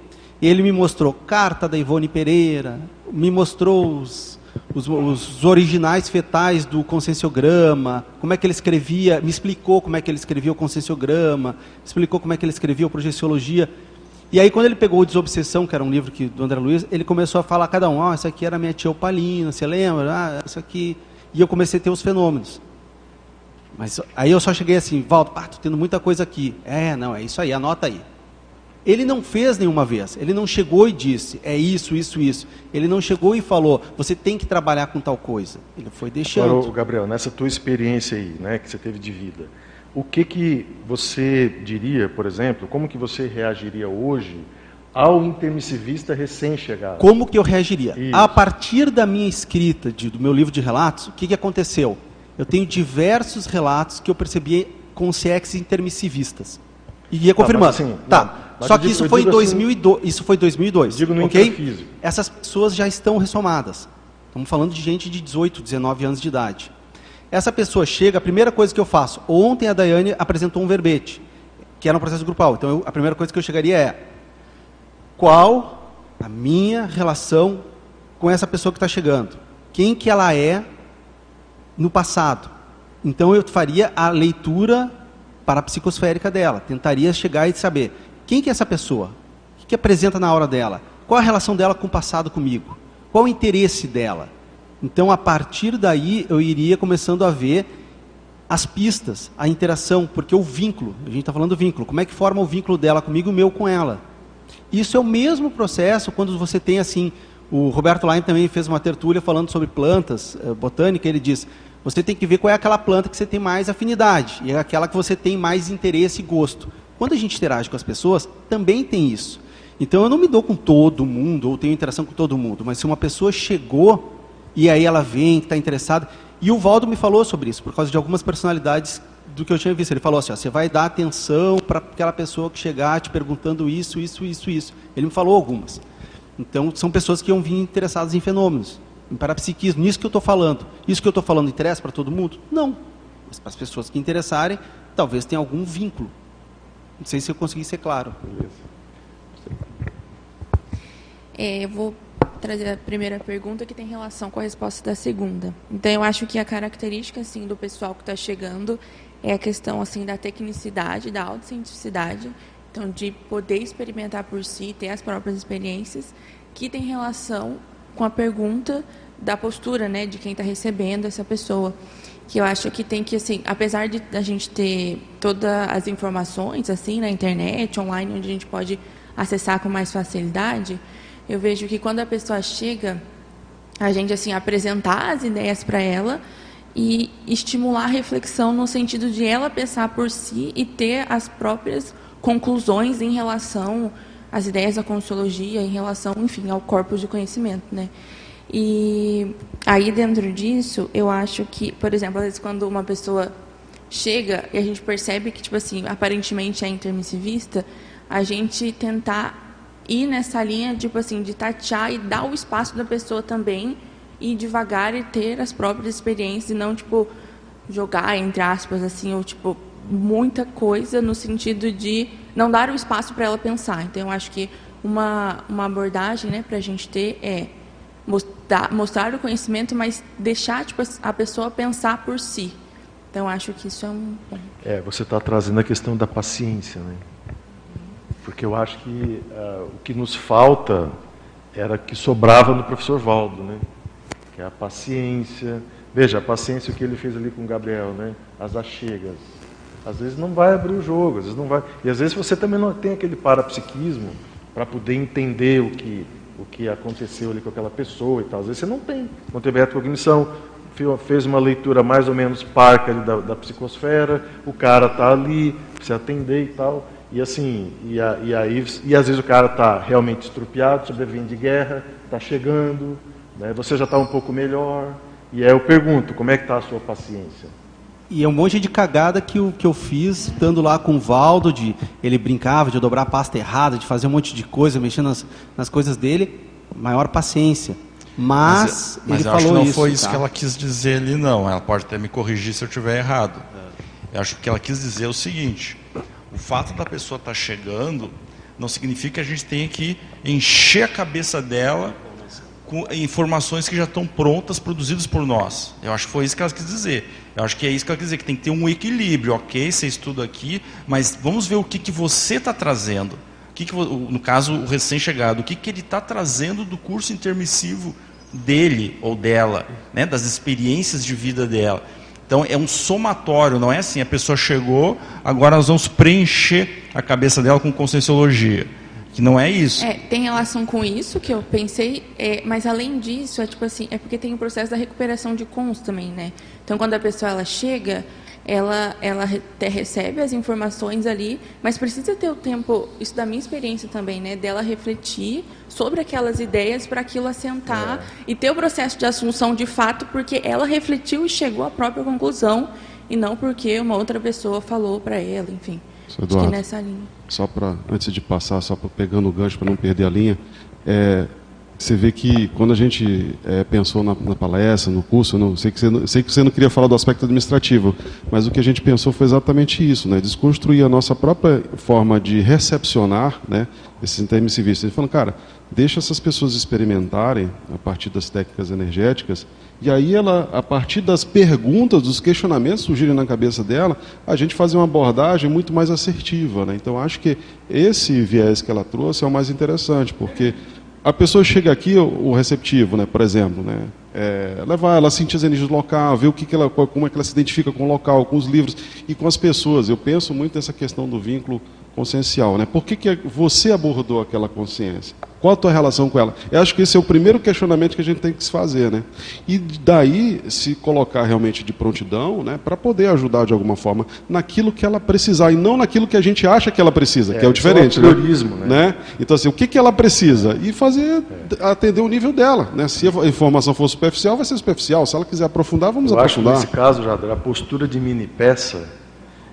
ele me mostrou carta da Ivone Pereira, me mostrou os, os, os, originais fetais do conscienciograma, como é que ele escrevia, me explicou como é que ele escrevia o conscienciograma, explicou como é que ele escrevia o projeciologia. E aí, quando ele pegou o Desobsessão, que era um livro que, do André Luiz, ele começou a falar a cada um, oh, essa aqui era minha tia Opalina, você lembra? Ah, essa aqui... E eu comecei a ter os fenômenos. Mas aí eu só cheguei assim, Valdo, ah, tô tendo muita coisa aqui. É, não, é isso aí, anota aí. Ele não fez nenhuma vez. Ele não chegou e disse, é isso, isso, isso. Ele não chegou e falou, você tem que trabalhar com tal coisa. Ele foi deixando. Agora, Gabriel, nessa tua experiência aí, né, que você teve de vida, o que que você diria, por exemplo, como que você reagiria hoje ao intermissivista recém-chegado? Como que eu reagiria? Isso. A partir da minha escrita, de, do meu livro de relatos, o que, que aconteceu? Eu tenho diversos relatos que eu percebi com CX intermissivistas. E ia confirmando. Tá, assim, tá. Não, Só que digo, isso, foi 2002, assim, isso foi 2002. Digo no ok? Essas pessoas já estão ressomadas. Estamos falando de gente de 18, 19 anos de idade. Essa pessoa chega, a primeira coisa que eu faço. Ontem a Daiane apresentou um verbete, que era um processo grupal. Então eu, a primeira coisa que eu chegaria é: qual a minha relação com essa pessoa que está chegando? Quem que ela é no passado? Então eu faria a leitura para a psicosférica dela, tentaria chegar e saber quem que é essa pessoa, o que, que apresenta na hora dela, qual a relação dela com o passado comigo, qual o interesse dela. Então a partir daí eu iria começando a ver as pistas, a interação, porque o vínculo, a gente está falando do vínculo, como é que forma o vínculo dela comigo e o meu com ela. Isso é o mesmo processo quando você tem assim. O Roberto Lain também fez uma tertúlia falando sobre plantas, eh, botânica. Ele diz: você tem que ver qual é aquela planta que você tem mais afinidade e é aquela que você tem mais interesse e gosto. Quando a gente interage com as pessoas, também tem isso. Então eu não me dou com todo mundo ou tenho interação com todo mundo, mas se uma pessoa chegou e aí ela vem, está interessada. E o Valdo me falou sobre isso, por causa de algumas personalidades do que eu tinha visto. Ele falou assim: ó, você vai dar atenção para aquela pessoa que chegar te perguntando isso, isso, isso, isso. Ele me falou algumas. Então, são pessoas que iam vir interessadas em fenômenos, em parapsiquismo. Nisso que eu estou falando. Isso que eu estou falando interessa para todo mundo? Não. Mas para as pessoas que interessarem, talvez tenha algum vínculo. Não sei se eu consegui ser claro. É, eu vou trazer a primeira pergunta que tem relação com a resposta da segunda. Então, eu acho que a característica assim do pessoal que está chegando é a questão assim da tecnicidade, da autocientificidade, então de poder experimentar por si, ter as próprias experiências, que tem relação com a pergunta da postura, né, de quem está recebendo essa pessoa, que eu acho que tem que assim, apesar de a gente ter todas as informações assim na internet, online, onde a gente pode acessar com mais facilidade, eu vejo que quando a pessoa chega, a gente assim apresentar as ideias para ela e estimular a reflexão no sentido de ela pensar por si e ter as próprias conclusões em relação às ideias da consciologia, em relação, enfim, ao corpo de conhecimento, né? E aí dentro disso, eu acho que, por exemplo, às vezes quando uma pessoa chega e a gente percebe que, tipo assim, aparentemente é intermissivista, a gente tentar ir nessa linha, tipo assim, de tatear e dar o espaço da pessoa também ir devagar e ter as próprias experiências e não, tipo, jogar, entre aspas, assim, ou, tipo, muita coisa no sentido de não dar o espaço para ela pensar. Então, eu acho que uma, uma abordagem né, para a gente ter é mostrar, mostrar o conhecimento, mas deixar tipo, a pessoa pensar por si. Então, acho que isso é um ponto. É, você está trazendo a questão da paciência, né? Porque eu acho que uh, o que nos falta era que sobrava no professor Valdo, né? que é a paciência. Veja, a paciência o que ele fez ali com o Gabriel, né? As achegas. Às vezes não vai abrir o jogo, às vezes não vai. E às vezes você também não tem aquele parapsiquismo para poder entender o que o que aconteceu ali com aquela pessoa e tal. Às vezes você não tem. Não teve cognição, fez uma leitura mais ou menos parca da, da psicosfera, o cara está ali, precisa atender e tal. E assim, e, a, e aí, e às vezes o cara está realmente estrupiado, sobrevivendo de guerra, está chegando, né? Você já está um pouco melhor. E aí eu pergunto, como é que está a sua paciência? E é um monte de cagada que eu, que eu fiz, estando lá com o Valdo, de ele brincava de dobrar a pasta errada, de fazer um monte de coisa, mexendo nas, nas coisas dele. Maior paciência. Mas, mas, mas ele eu falou acho que não isso, foi isso tá? que ela quis dizer ali, não. Ela pode até me corrigir se eu estiver errado. Eu acho que ela quis dizer o seguinte: o fato da pessoa estar tá chegando não significa que a gente tenha que encher a cabeça dela com informações que já estão prontas, produzidas por nós. Eu acho que foi isso que ela quis dizer. Eu acho que é isso que ela quis dizer, que tem que ter um equilíbrio. Ok, você estuda aqui, mas vamos ver o que, que você está trazendo. O que, que no caso, o recém-chegado, o que, que ele está trazendo do curso intermissivo dele ou dela, né, das experiências de vida dela. Então é um somatório, não é assim, a pessoa chegou, agora nós vamos preencher a cabeça dela com conscienciologia. Que não é isso. É, tem relação com isso que eu pensei, é, mas além disso, é tipo assim, é porque tem o processo da recuperação de cons também, né? Então quando a pessoa ela chega, ela, ela até recebe as informações ali, mas precisa ter o tempo, isso da minha experiência também, né, dela refletir sobre aquelas ideias para aquilo assentar é. e ter o processo de assunção de fato, porque ela refletiu e chegou à própria conclusão e não porque uma outra pessoa falou para ela, enfim. Eduardo, nessa linha. Só para antes de passar, só para pegando o gancho para não perder a linha, é, você vê que quando a gente é, pensou na, na, palestra, no curso, não, sei, que você, sei que você não queria falar do aspecto administrativo, mas o que a gente pensou foi exatamente isso, né? desconstruir a nossa própria forma de recepcionar né, esses intermissivistas. Gente falou, cara, deixa essas pessoas experimentarem a partir das técnicas energéticas, e aí ela, a partir das perguntas, dos questionamentos surgirem na cabeça dela, a gente fazer uma abordagem muito mais assertiva. Né? Então acho que esse viés que ela trouxe é o mais interessante, porque a pessoa chega aqui, o, receptivo, né, por exemplo, né, é, ela ela sentir as energias do local, ver o que, que ela, como é que ela se identifica com o local, com os livros e com as pessoas. Eu penso muito nessa questão do vínculo consciencial, né? Por que, que você abordou aquela consciência? Qual a tua relação com ela? Eu acho que esse é o primeiro questionamento que a gente tem que se fazer, né? E daí se colocar realmente de prontidão, né, para poder ajudar de alguma forma naquilo que ela precisar e não naquilo que a gente acha que ela precisa, é, que é o diferente, é o priorismo, né? né? Então assim, o que que ela precisa e fazer é. atender o nível dela, né? Se a informação for superficial, vai ser superficial. Se ela quiser aprofundar, vamos Eu aprofundar. Acho que nesse caso, já a postura de mini peça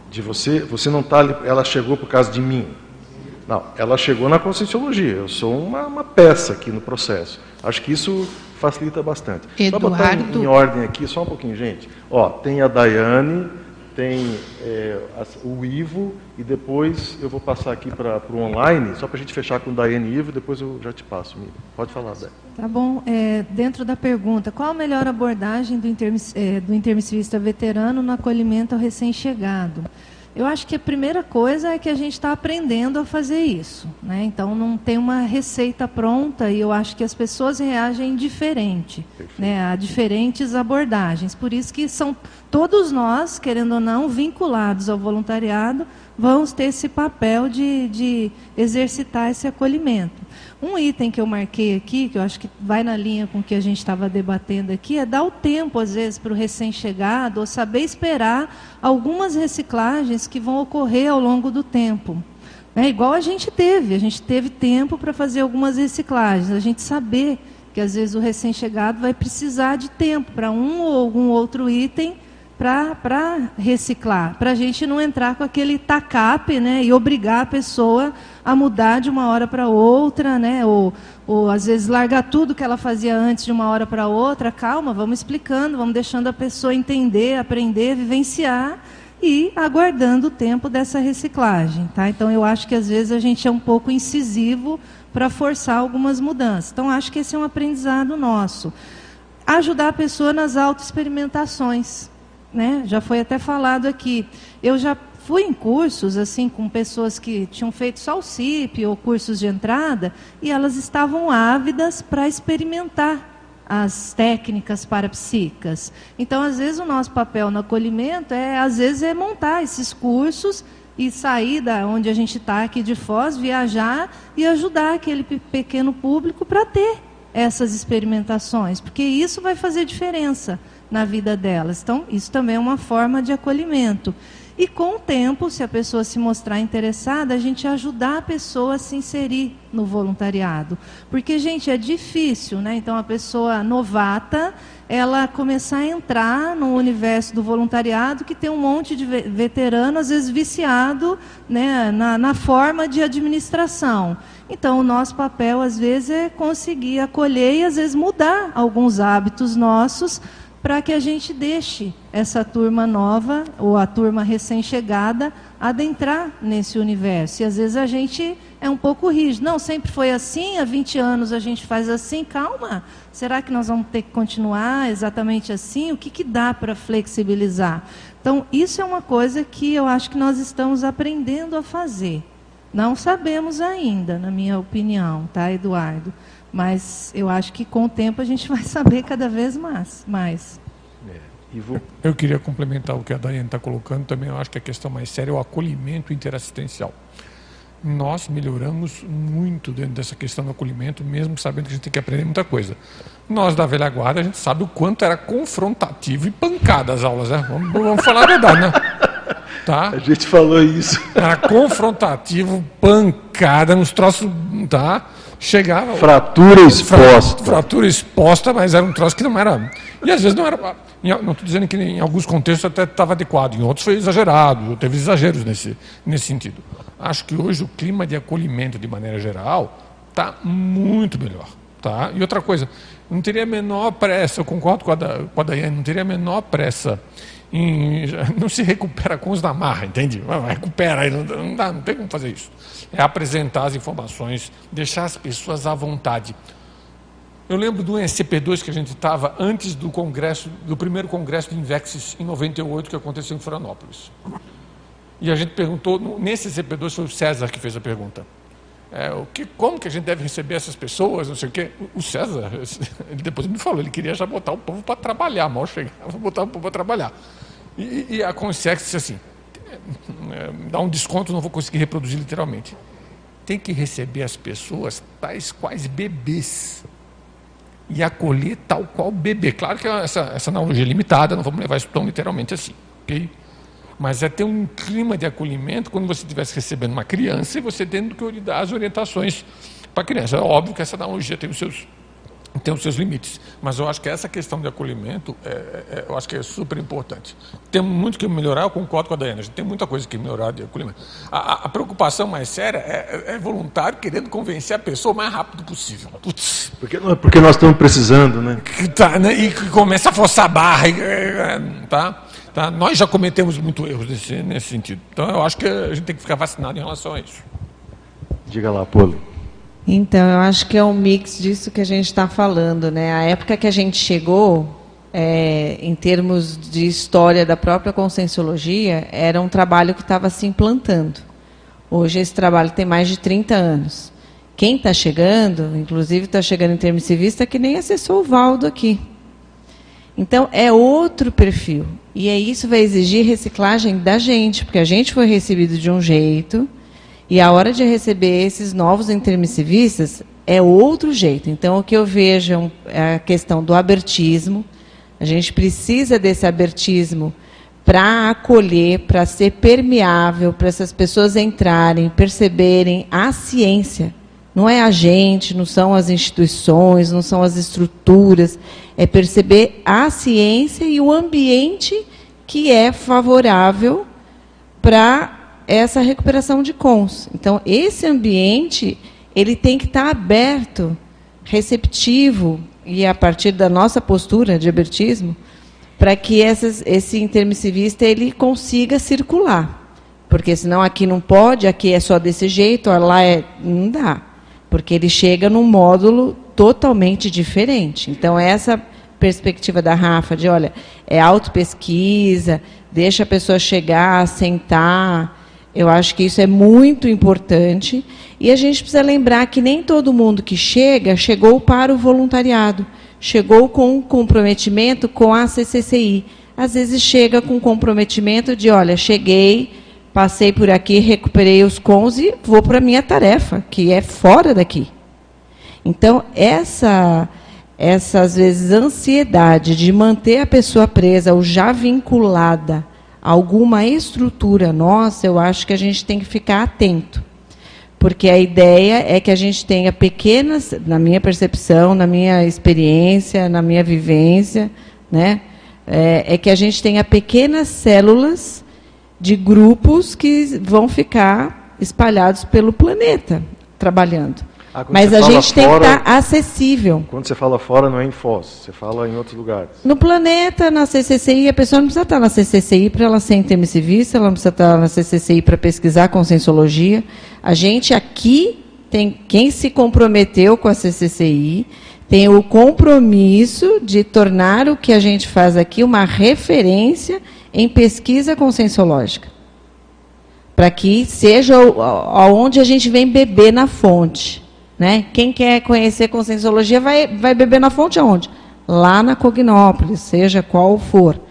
de você, você não está ela chegou por causa de mim. Não, ela chegou na conscienciologia. Eu sou uma, uma peça aqui no processo. Acho que isso facilita bastante. Eduardo... Só botar em, em, ordem aqui, só um pouquinho, gente. Ó, tem a Daiane, tem é, o Ivo, e depois eu vou passar aqui para o online, só para a gente fechar com Daiane e Ivo, depois eu já te passo. Pode falar, Daiane. Tá bom. É, dentro da pergunta, qual a melhor abordagem do, intermiss, é, do intermissivista veterano no acolhimento ao recém-chegado? Eu acho que a primeira coisa é que a gente está aprendendo a fazer isso. Né? Então, não tem uma receita pronta e eu acho que as pessoas reagem diferente né, a diferentes abordagens. Por isso que são todos nós, querendo ou não, vinculados ao voluntariado, vamos ter esse papel de, de exercitar esse acolhimento. Um item que eu marquei aqui, que eu acho que vai na linha com o que a gente estava debatendo aqui, é dar o tempo, às vezes, para o recém-chegado, ou saber esperar algumas reciclagens que vão ocorrer ao longo do tempo. É igual a gente teve, a gente teve tempo para fazer algumas reciclagens, a gente saber que às vezes o recém-chegado vai precisar de tempo para um ou algum outro item para reciclar, para a gente não entrar com aquele tacape né, e obrigar a pessoa a mudar de uma hora para outra, né, ou, ou às vezes largar tudo que ela fazia antes de uma hora para outra. Calma, vamos explicando, vamos deixando a pessoa entender, aprender, vivenciar e aguardando o tempo dessa reciclagem. Tá? Então eu acho que às vezes a gente é um pouco incisivo para forçar algumas mudanças. Então acho que esse é um aprendizado nosso. Ajudar a pessoa nas autoexperimentações né? Já foi até falado aqui. Eu já fui em cursos assim com pessoas que tinham feito só o CIP ou cursos de entrada e elas estavam ávidas para experimentar as técnicas parapsíquicas. Então, às vezes o nosso papel no acolhimento é às vezes é montar esses cursos e sair da onde a gente está aqui de Foz, viajar e ajudar aquele pequeno público para ter essas experimentações, porque isso vai fazer diferença na vida delas. Então, isso também é uma forma de acolhimento. E com o tempo, se a pessoa se mostrar interessada, a gente ajudar a pessoa a se inserir no voluntariado. Porque, gente, é difícil, né? Então, a pessoa novata, ela começar a entrar no universo do voluntariado, que tem um monte de veterano, às vezes viciado né, na, na forma de administração. Então, o nosso papel, às vezes, é conseguir acolher e, às vezes, mudar alguns hábitos nossos para que a gente deixe essa turma nova, ou a turma recém-chegada, adentrar nesse universo. E às vezes a gente é um pouco rígido. Não, sempre foi assim, há 20 anos a gente faz assim. Calma, será que nós vamos ter que continuar exatamente assim? O que, que dá para flexibilizar? Então, isso é uma coisa que eu acho que nós estamos aprendendo a fazer. Não sabemos ainda, na minha opinião, tá, Eduardo? Mas eu acho que com o tempo a gente vai saber cada vez mais. mais. É. Ivo? Eu queria complementar o que a Daiane está colocando também. Eu acho que a questão mais séria é o acolhimento interassistencial. Nós melhoramos muito dentro dessa questão do acolhimento, mesmo sabendo que a gente tem que aprender muita coisa. Nós da velha guarda, a gente sabe o quanto era confrontativo e pancada as aulas, né? Vamos, vamos falar a verdade, né? Tá? A gente falou isso. Era confrontativo, pancada, nos troços, tá? Chegava. Fratura exposta. Fratura exposta, mas era um troço que não era. E às vezes não era. Não estou dizendo que em alguns contextos até estava adequado, em outros foi exagerado, teve exageros nesse, nesse sentido. Acho que hoje o clima de acolhimento, de maneira geral, está muito melhor. Tá? E outra coisa, não teria a menor pressa, eu concordo com a, da, com a Daiane, não teria a menor pressa em, não se recupera com os da marra, entende? Recupera, não, não, dá, não tem como fazer isso. É apresentar as informações, deixar as pessoas à vontade. Eu lembro do ECP2 que a gente estava antes do congresso, do primeiro congresso de Invexis em 98 que aconteceu em Florianópolis. E a gente perguntou, nesse ECP2 foi o César que fez a pergunta. É, o que, como que a gente deve receber essas pessoas, não sei o quê. O César, ele depois me falou, ele queria já botar o povo para trabalhar, mal chegava, botar o povo para trabalhar. E, e a Consex disse assim, é, dá um desconto, não vou conseguir reproduzir literalmente. Tem que receber as pessoas tais quais bebês e acolher tal qual bebê. Claro que essa, essa analogia é limitada, não vamos levar isso tão literalmente assim. ok? Mas é ter um clima de acolhimento quando você estivesse recebendo uma criança e você tendo que dar as orientações para a criança. É óbvio que essa analogia tem os seus tem os seus limites. Mas eu acho que essa questão de acolhimento, é, é, eu acho que é super importante. Tem muito que melhorar, eu concordo com a Daiane, a gente tem muita coisa que melhorar de acolhimento. A, a preocupação mais séria é, é, voluntário querendo convencer a pessoa o mais rápido possível. Putz. Porque, porque nós estamos precisando, né? Tá, né? E começa a forçar a barra, tá? tá? Nós já cometemos muitos erros nesse, nesse sentido. Então eu acho que a gente tem que ficar vacinado em relação a isso. Diga lá, Polo. Então, eu acho que é um mix disso que a gente está falando. Né? A época que a gente chegou, é, em termos de história da própria conscienciologia, era um trabalho que estava se implantando. Hoje esse trabalho tem mais de 30 anos. Quem está chegando, inclusive está chegando em intermissivista, que nem acessou o Valdo aqui. Então, é outro perfil. E é isso vai exigir reciclagem da gente, porque a gente foi recebido de um jeito e a hora de receber esses novos intermissivistas é outro jeito. Então, o que eu vejo é a questão do abertismo. A gente precisa desse abertismo para acolher, para ser permeável, para essas pessoas entrarem, perceberem a ciência. Não é a gente, não são as instituições, não são as estruturas. É perceber a ciência e o ambiente que é favorável para essa recuperação de cons. Então, esse ambiente ele tem que estar aberto, receptivo, e a partir da nossa postura de abertismo, para que essas, esse intermissivista ele consiga circular. Porque senão aqui não pode, aqui é só desse jeito, lá é. Não dá. Porque ele chega num módulo totalmente diferente. Então, essa perspectiva da Rafa de, olha, é autopesquisa, deixa a pessoa chegar, sentar, eu acho que isso é muito importante. E a gente precisa lembrar que nem todo mundo que chega, chegou para o voluntariado. Chegou com comprometimento com a CCCI. Às vezes chega com comprometimento de, olha, cheguei, passei por aqui, recuperei os cons e vou para a minha tarefa, que é fora daqui. Então, essa, essa, às vezes, ansiedade de manter a pessoa presa ou já vinculada alguma estrutura nossa, eu acho que a gente tem que ficar atento. Porque a ideia é que a gente tenha pequenas, na minha percepção, na minha experiência, na minha vivência, né, é, é que a gente tenha pequenas células de grupos que vão ficar espalhados pelo planeta, trabalhando. Ah, Mas a gente tem que estar tá acessível. Quando você fala fora, não é em Foz, você fala em outros lugares. No planeta, na CCCI, a pessoa não precisa estar na CCCI para ela ser intermissivista, ela não precisa estar na CCCI para pesquisar conscienciologia. A gente aqui tem quem se comprometeu com a CCCI, tem o compromisso de tornar o que a gente faz aqui uma referência em pesquisa conscienciológica. Para que seja onde a gente vem beber na fonte. Né? Quem quer conhecer conscienciologia vai, vai beber na fonte aonde? Lá na Cognópolis, seja qual for.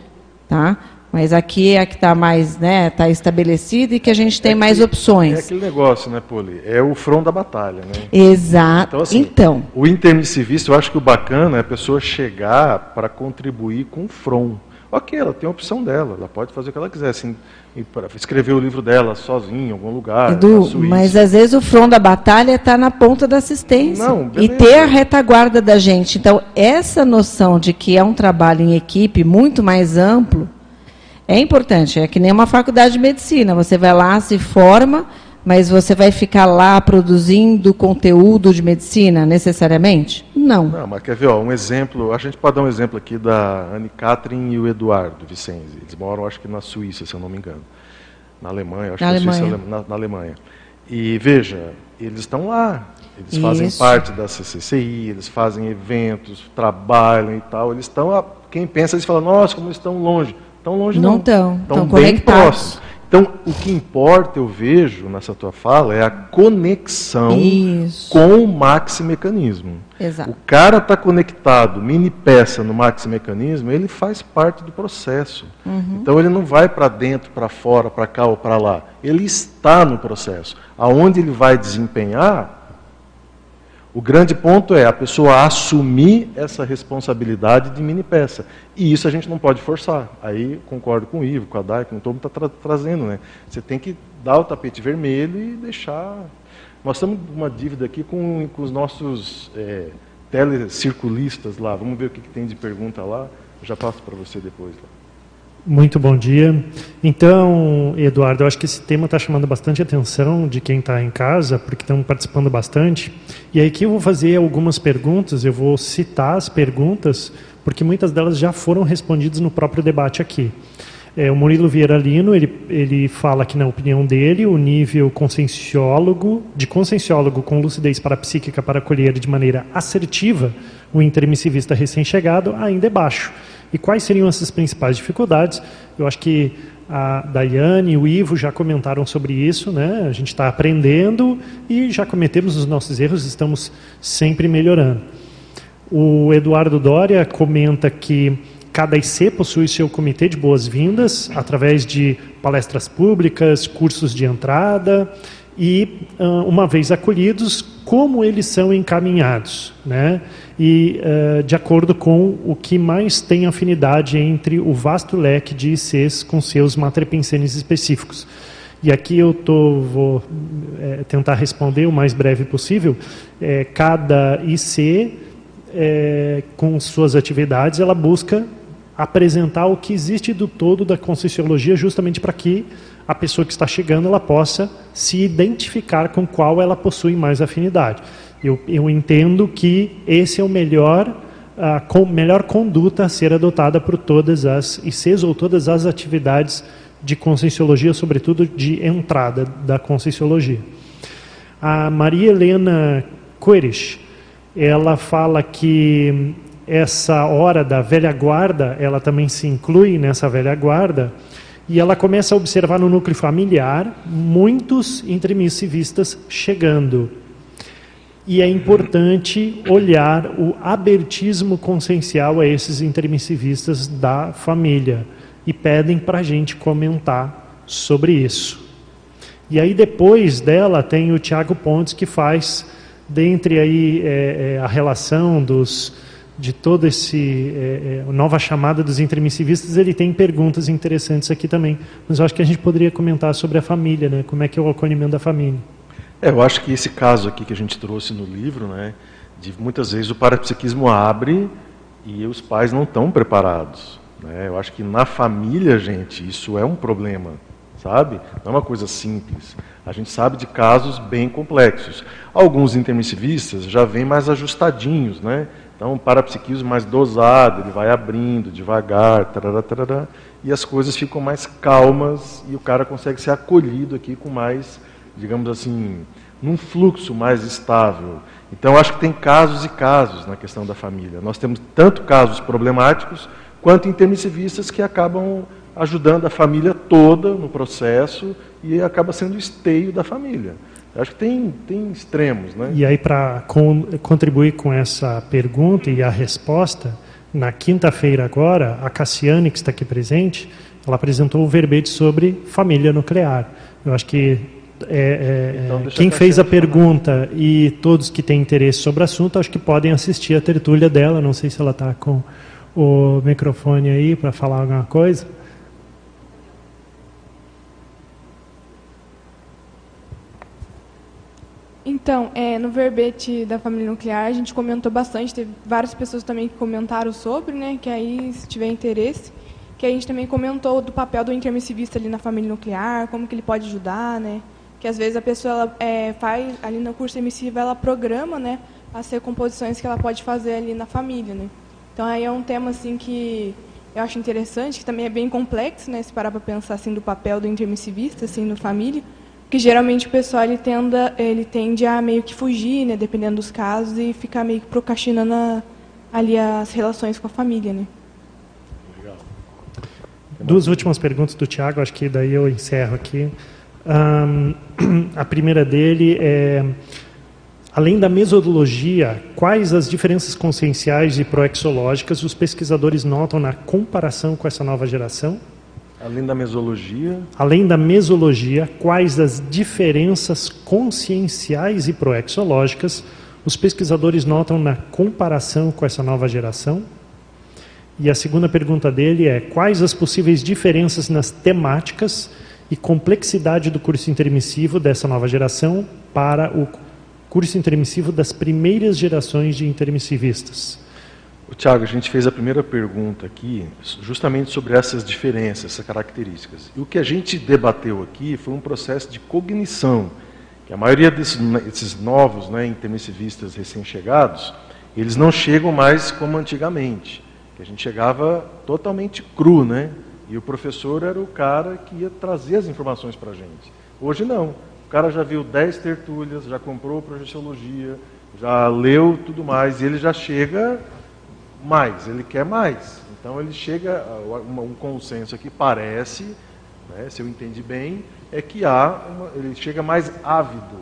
tá? Mas aqui é a que está mais, né, está estabelecida e que a gente tem é mais que, opções. É aquele negócio, né, Poli? É o front da batalha, né? Exato. Então, assim, então, o intermissivista, eu acho que o bacana é a pessoa chegar para contribuir com o front. Ok, ela tem a opção dela, ela pode fazer o que ela quiser, assim, escrever o livro dela sozinha, em algum lugar. Edu, mas às vezes o front da batalha está na ponta da assistência. Não, e ter a retaguarda da gente. Então, essa noção de que é um trabalho em equipe muito mais amplo é importante. É que nem uma faculdade de medicina. Você vai lá, se forma mas você vai ficar lá produzindo conteúdo de medicina necessariamente? Não. Não, mas quer ver, ó, um exemplo, a gente pode dar um exemplo aqui da Anne Catherine e o Eduardo Vicenzi. Eles moram, acho que na Suíça, se eu não me engano. Na Alemanha, acho na que Alemanha. Suíça, na, na, Alemanha. E veja, eles estão lá. Eles Isso. fazem parte da CCCI, eles fazem eventos, trabalham e tal. Eles estão, quem pensa, eles falam, nossa, como estão longe. Estão longe não. Não estão, estão bem próximos. Então, o que importa, eu vejo nessa tua fala, é a conexão Isso. com o maxi-mecanismo. Exato. O cara está conectado, mini peça no maxi-mecanismo, ele faz parte do processo. Uhum. Então, ele não vai para dentro, para fora, para cá ou para lá. Ele está no processo. Aonde ele vai desempenhar, o grande ponto é a pessoa assumir essa responsabilidade de mini peça. E isso a gente não pode forçar. Aí concordo com o Ivo, com a Dai, com o Tom está tra trazendo. Né? Você tem que dar o tapete vermelho e deixar. Nós estamos uma dívida aqui com, com os nossos é, telecirculistas lá. Vamos ver o que, que tem de pergunta lá. Eu já passo para você depois. Lá. Muito bom dia. Então, Eduardo, eu acho que esse tema está chamando bastante atenção de quem está em casa, porque estão participando bastante. E aqui eu vou fazer algumas perguntas, eu vou citar as perguntas, porque muitas delas já foram respondidas no próprio debate aqui. É, o Murilo Vieira Lino, ele, ele fala que, na opinião dele, o nível conscienciólogo, de conscienciólogo com lucidez parapsíquica para acolher de maneira assertiva o intermissivista recém-chegado ainda é baixo e quais seriam essas principais dificuldades? Eu acho que a Daiane e o Ivo já comentaram sobre isso, né? A gente está aprendendo e já cometemos os nossos erros, estamos sempre melhorando. O Eduardo Doria comenta que cada IC possui seu comitê de boas-vindas através de palestras públicas, cursos de entrada e, uma vez acolhidos, como eles são encaminhados, né? E uh, de acordo com o que mais tem afinidade entre o vasto leque de ICs com seus matrepensenes específicos. E aqui eu tô, vou é, tentar responder o mais breve possível. É, cada IC, é, com suas atividades, ela busca apresentar o que existe do todo da Conscienciologia, justamente para que a pessoa que está chegando ela possa se identificar com qual ela possui mais afinidade. Eu, eu entendo que esse é o melhor, a com, melhor conduta a ser adotada por todas as ICs ou todas as atividades de conscienciologia, sobretudo de entrada da conscienciologia. A Maria Helena Coerich, ela fala que essa hora da velha guarda, ela também se inclui nessa velha guarda, e ela começa a observar no núcleo familiar muitos intermissivistas chegando e é importante olhar o abertismo consciencial a esses intermissivistas da família e pedem para a gente comentar sobre isso. E aí depois dela tem o Tiago Pontes que faz dentre aí é, é, a relação dos de toda esse é, é, nova chamada dos intermissivistas, ele tem perguntas interessantes aqui também. Mas eu acho que a gente poderia comentar sobre a família, né? Como é que é o acolhimento da família. É, eu acho que esse caso aqui que a gente trouxe no livro, né, de muitas vezes o parapsiquismo abre e os pais não estão preparados. Né? Eu acho que na família, gente, isso é um problema, sabe? Não é uma coisa simples. A gente sabe de casos bem complexos. Alguns intermissivistas já vêm mais ajustadinhos, né? Então, o parapsiquismo mais dosado, ele vai abrindo devagar, tarará, tarará, e as coisas ficam mais calmas e o cara consegue ser acolhido aqui com mais digamos assim, num fluxo mais estável. Então, acho que tem casos e casos na questão da família. Nós temos tanto casos problemáticos quanto intermissivistas que acabam ajudando a família toda no processo e acaba sendo o esteio da família. acho que tem, tem extremos. Né? E aí, para con contribuir com essa pergunta e a resposta, Na quinta-feira agora, a Cassiane, que está aqui presente, ela apresentou o verbete sobre família nuclear. Eu acho que é, é, então, quem fez a pergunta falar. e todos que têm interesse sobre o assunto, acho que podem assistir a tertúlia dela. Não sei se ela está com o microfone aí para falar alguma coisa. Então, é, no verbete da família nuclear, a gente comentou bastante, teve várias pessoas também que comentaram sobre, né, que aí, se tiver interesse, que a gente também comentou do papel do intermissivista ali na família nuclear, como que ele pode ajudar, né, que às vezes a pessoa ela, é, faz, ali no curso emissivo, ela programa, né, as recomposições que ela pode fazer ali na família, né. Então, aí é um tema, assim, que eu acho interessante, que também é bem complexo, né, se parar para pensar, assim, do papel do intermissivista, assim, no família, porque geralmente o pessoal ele, tenda, ele tende a meio que fugir, né, dependendo dos casos, e ficar meio que procrastinando a, ali as relações com a família. Né? Duas últimas perguntas do Tiago, acho que daí eu encerro aqui. Um, a primeira dele é, além da mesodologia, quais as diferenças conscienciais e proexológicas os pesquisadores notam na comparação com essa nova geração? Além da mesologia. Além da mesologia, quais as diferenças conscienciais e proexológicas os pesquisadores notam na comparação com essa nova geração? E a segunda pergunta dele é: quais as possíveis diferenças nas temáticas e complexidade do curso intermissivo dessa nova geração para o curso intermissivo das primeiras gerações de intermissivistas? Tiago, a gente fez a primeira pergunta aqui justamente sobre essas diferenças, essas características. E o que a gente debateu aqui foi um processo de cognição, que a maioria desses, desses novos né, intermissivistas recém-chegados, eles não chegam mais como antigamente, que a gente chegava totalmente cru, né? E o professor era o cara que ia trazer as informações para a gente. Hoje não. O cara já viu 10 tertúlias, já comprou projeciologia, já leu tudo mais, e ele já chega mais, ele quer mais. Então ele chega a um consenso aqui, parece, né, se eu entendi bem, é que há uma, ele chega mais ávido,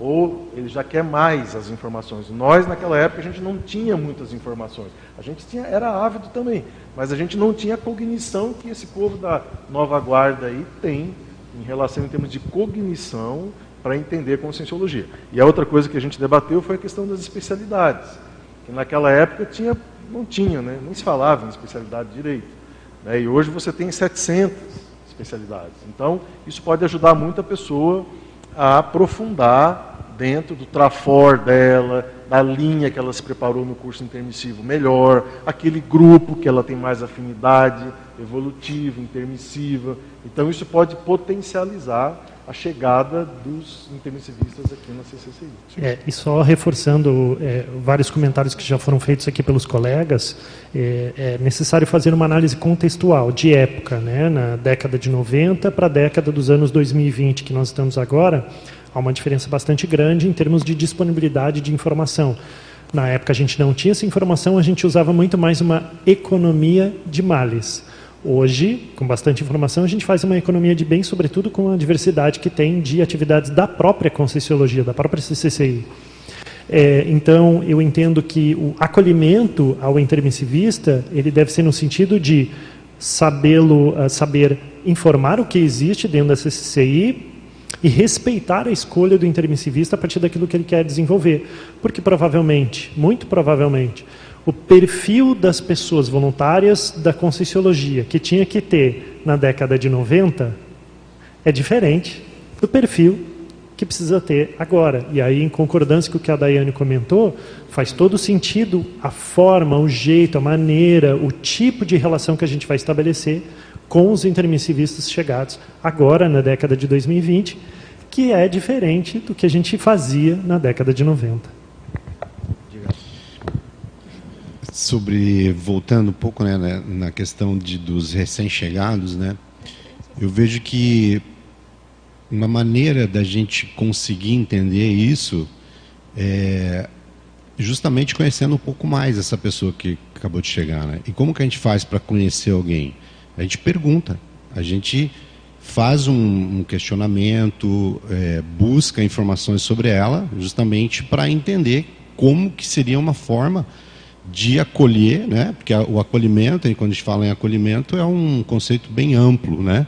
ou ele já quer mais as informações. Nós, naquela época, a gente não tinha muitas informações. A gente tinha, era ávido também, mas a gente não tinha a cognição que esse povo da nova guarda aí tem em relação em termos de cognição para entender a conscienciologia. E a outra coisa que a gente debateu foi a questão das especialidades. Que naquela época tinha não tinha, né? nem se falava em especialidade de direito. Né? E hoje você tem 700 especialidades. Então, isso pode ajudar muito a pessoa a aprofundar dentro do trafor dela, da linha que ela se preparou no curso intermissivo melhor, aquele grupo que ela tem mais afinidade, evolutiva, intermissiva. Então, isso pode potencializar a chegada dos intermissivistas aqui na CCCI. É, e só reforçando é, vários comentários que já foram feitos aqui pelos colegas, é, é, necessário fazer uma análise contextual, de época, né, na década de 90 para a década dos anos 2020, que nós estamos agora, há uma diferença bastante grande em termos de disponibilidade de informação. Na época a gente não tinha essa informação, a gente usava muito mais uma economia de males. Hoje, com bastante informação, a gente faz uma economia de bem, sobretudo com a diversidade que tem de atividades da própria Conscienciologia, da própria CCCI. É, então, eu entendo que o acolhimento ao intermissivista ele deve ser no sentido de sabê-lo, uh, saber informar o que existe dentro da CCCI e respeitar a escolha do intermissivista a partir daquilo que ele quer desenvolver. Porque provavelmente, muito provavelmente, o perfil das pessoas voluntárias da Conscienciologia que tinha que ter na década de 90 é diferente do perfil que precisa ter agora. E aí, em concordância com o que a Daiane comentou, faz todo sentido a forma, o jeito, a maneira, o tipo de relação que a gente vai estabelecer com os intermissivistas chegados agora, na década de 2020, que é diferente do que a gente fazia na década de 90. sobre voltando um pouco né, né, na questão de, dos recém-chegados, né, eu vejo que uma maneira da gente conseguir entender isso é justamente conhecendo um pouco mais essa pessoa que acabou de chegar, né? E como que a gente faz para conhecer alguém? A gente pergunta, a gente faz um, um questionamento, é, busca informações sobre ela, justamente para entender como que seria uma forma de acolher, né? porque o acolhimento, quando a gente fala em acolhimento, é um conceito bem amplo, né?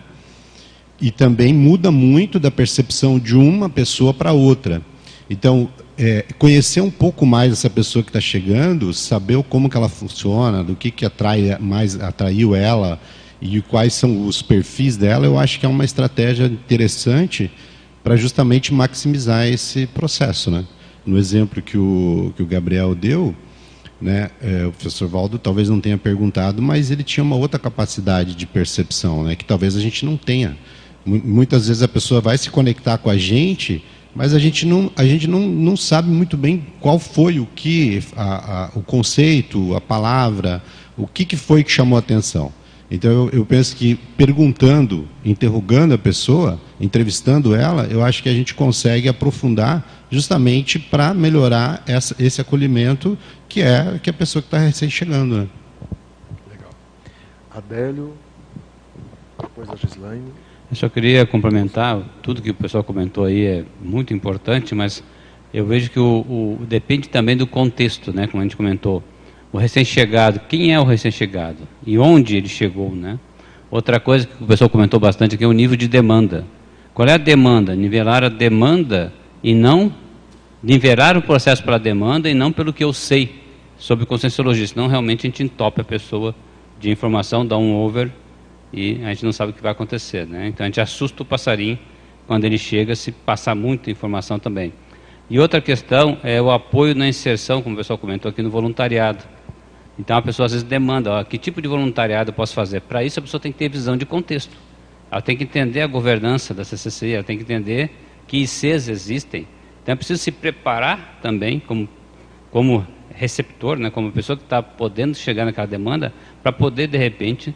e também muda muito da percepção de uma pessoa para outra. Então, é, conhecer um pouco mais essa pessoa que está chegando, saber como que ela funciona, do que, que atrai mais atraiu ela e quais são os perfis dela, eu acho que é uma estratégia interessante para justamente maximizar esse processo, né? No exemplo que o, que o Gabriel deu, né, é, o professor Valdo talvez não tenha perguntado, mas ele tinha uma outra capacidade de percepção, né, que talvez a gente não tenha. Muitas vezes a pessoa vai se conectar com a gente, mas a gente não, a gente não, não sabe muito bem qual foi o que, a, a, o conceito, a palavra, o que, que foi que chamou a atenção. Então eu, eu, penso que perguntando, interrogando a pessoa, entrevistando ela, eu acho que a gente consegue aprofundar justamente para melhorar essa, esse acolhimento que é que a pessoa que está recém chegando. Né? Legal. Adélio, depois a Gislaine. Eu só queria complementar, tudo que o pessoal comentou aí é muito importante, mas eu vejo que o, o depende também do contexto, né, como a gente comentou o recém-chegado, quem é o recém-chegado e onde ele chegou, né? Outra coisa que o pessoal comentou bastante aqui é o nível de demanda. Qual é a demanda? Nivelar a demanda e não nivelar o processo para a demanda e não pelo que eu sei sobre conscienciologia, senão realmente a gente entope a pessoa de informação, dá um over e a gente não sabe o que vai acontecer, né? Então a gente assusta o passarinho quando ele chega se passar muita informação também. E outra questão é o apoio na inserção, como o pessoal comentou aqui, no voluntariado. Então a pessoa às vezes demanda, ó, que tipo de voluntariado eu posso fazer? Para isso a pessoa tem que ter visão de contexto. Ela tem que entender a governança da CCCI, ela tem que entender que ICs existem. Então é preciso se preparar também como, como receptor, né, como pessoa que está podendo chegar naquela demanda, para poder de repente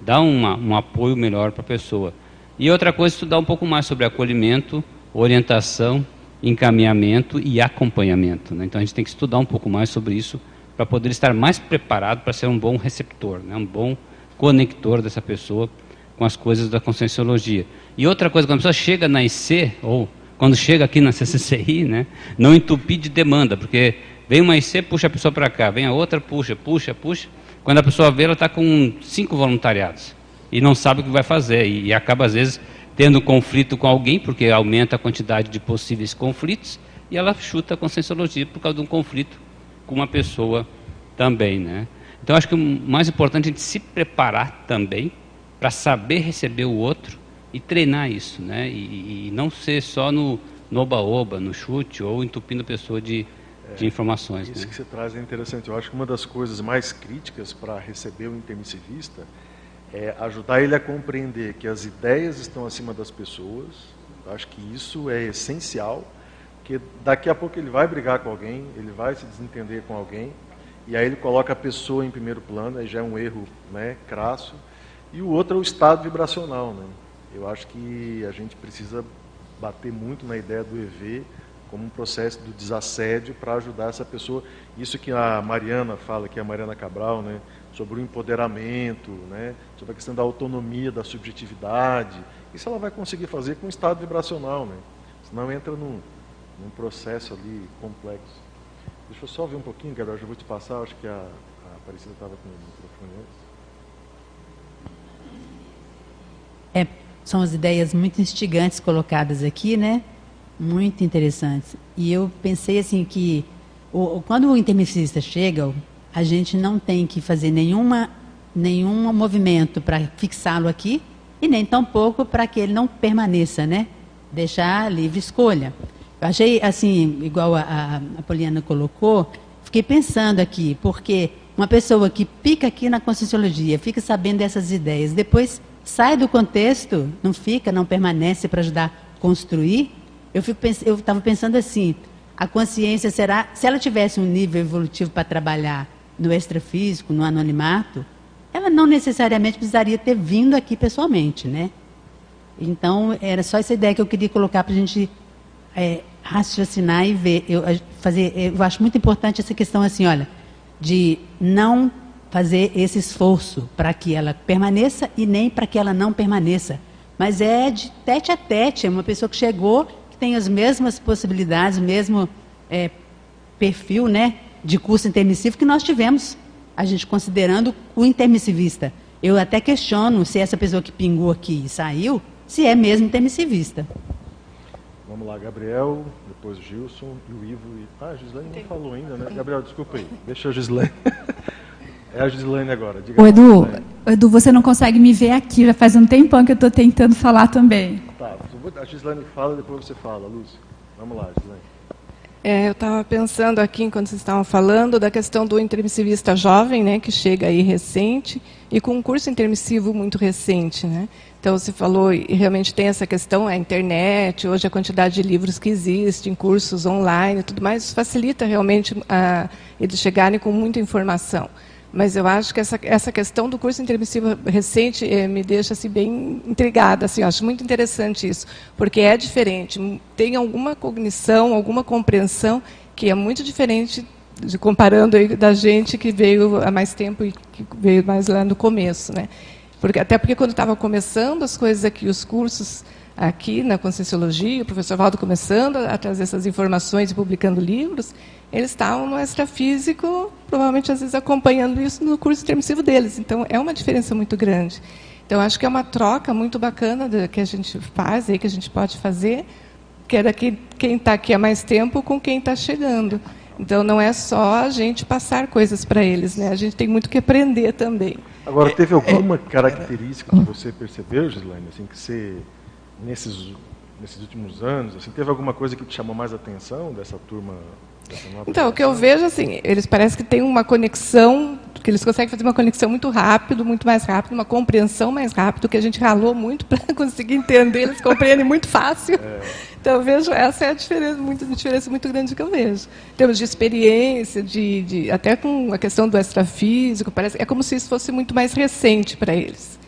dar uma, um apoio melhor para a pessoa. E outra coisa, estudar um pouco mais sobre acolhimento, orientação, encaminhamento e acompanhamento. Né? Então a gente tem que estudar um pouco mais sobre isso para poder estar mais preparado para ser um bom receptor, né? um bom conector dessa pessoa com as coisas da conscienciologia. E outra coisa, quando a pessoa chega na IC, ou quando chega aqui na CCCI, né, não entupir de demanda, porque vem uma IC, puxa a pessoa para cá, vem a outra, puxa, puxa, puxa. Quando a pessoa vê, ela está com cinco voluntariados e não sabe o que vai fazer, e, e acaba, às vezes, tendo conflito com alguém, porque aumenta a quantidade de possíveis conflitos, e ela chuta a conscienciologia por causa de um conflito com uma pessoa também, né? Então acho que o mais importante é a gente se preparar também para saber receber o outro e treinar isso, né? E, e não ser só no oba-oba, no chute ou entupindo a pessoa de, de é, informações. Isso né? que você traz é interessante. Eu acho que uma das coisas mais críticas para receber o intermissivista é ajudar ele a compreender que as ideias estão acima das pessoas. Eu acho que isso é essencial porque daqui a pouco ele vai brigar com alguém, ele vai se desentender com alguém, e aí ele coloca a pessoa em primeiro plano, aí já é um erro né, crasso. E o outro é o estado vibracional. Né? Eu acho que a gente precisa bater muito na ideia do EV como um processo do desassédio para ajudar essa pessoa. Isso que a Mariana fala, que é a Mariana Cabral, né, sobre o empoderamento, né, sobre a questão da autonomia, da subjetividade. Isso ela vai conseguir fazer com o estado vibracional. Né? Senão entra num, num processo ali complexo. Deixa eu só ver um pouquinho, Gabriel, já vou te passar, acho que a, a Aparecida estava com o microfone antes. É, são as ideias muito instigantes colocadas aqui, né? Muito interessantes. E eu pensei assim que o, quando o intermissista chega, a gente não tem que fazer nenhuma, nenhum movimento para fixá-lo aqui e nem tampouco para que ele não permaneça, né? Deixar livre escolha. Eu achei, assim, igual a, a Poliana colocou, fiquei pensando aqui, porque uma pessoa que pica aqui na Conscienciologia, fica sabendo dessas ideias, depois sai do contexto, não fica, não permanece para ajudar a construir. Eu estava pensando assim, a consciência será, se ela tivesse um nível evolutivo para trabalhar no extrafísico, no anonimato, ela não necessariamente precisaria ter vindo aqui pessoalmente, né? Então, era só essa ideia que eu queria colocar para a gente é, raciocinar e ver. Eu, fazer, eu acho muito importante essa questão assim, olha, de não fazer esse esforço para que ela permaneça e nem para que ela não permaneça. Mas é de tete a tete, é uma pessoa que chegou, que tem as mesmas possibilidades, o mesmo é, perfil, né? de curso intermissivo que nós tivemos, a gente considerando o intermissivista. Eu até questiono se essa pessoa que pingou aqui e saiu, se é mesmo intermissivista. Vamos lá, Gabriel, depois Gilson e o Ivo. E... Ah, a Gislaine não falou ainda, né? Gabriel, desculpa aí. Deixa a Gislaine. é a Gislaine agora. Diga o Edu, Edu, você não consegue me ver aqui, já faz um tempão que eu estou tentando falar também. Tá, a Gislaine fala e depois você fala, Lúcia. Vamos lá, Gislaine. É, eu estava pensando aqui, enquanto vocês estavam falando, da questão do intermissivista jovem, né, que chega aí recente, e com um curso intermissivo muito recente. Né? Então, você falou, e realmente tem essa questão, a internet, hoje a quantidade de livros que existem, cursos online e tudo mais, facilita realmente a, eles chegarem com muita informação. Mas eu acho que essa, essa questão do curso intermissivo recente eh, me deixa assim, bem intrigada. Assim, acho muito interessante isso, porque é diferente. Tem alguma cognição, alguma compreensão que é muito diferente de, comparando aí, da gente que veio há mais tempo e que veio mais lá no começo. Né? Porque, até porque quando estava começando as coisas aqui, os cursos aqui na Conscienciologia, o professor Valdo começando a trazer essas informações e publicando livros, eles estavam no extrafísico, provavelmente às vezes acompanhando isso no curso intermissivo deles. Então é uma diferença muito grande. Então acho que é uma troca muito bacana que a gente faz aí, que a gente pode fazer, que é daqui quem está aqui há mais tempo com quem está chegando. Então não é só a gente passar coisas para eles, né? A gente tem muito que aprender também. Agora teve alguma característica que você percebeu, Gislaine, assim que você nesses nesses últimos anos, assim, teve alguma coisa que te chamou mais atenção dessa turma então, o que eu vejo, assim, eles parecem que têm uma conexão, que eles conseguem fazer uma conexão muito rápido, muito mais rápido, uma compreensão mais rápido, que a gente ralou muito para conseguir entender, eles compreendem muito fácil. É. Então, eu vejo, essa é a diferença, muito, a diferença muito grande que eu vejo. Em termos de experiência, de, de, até com a questão do extrafísico, parece, é como se isso fosse muito mais recente para eles.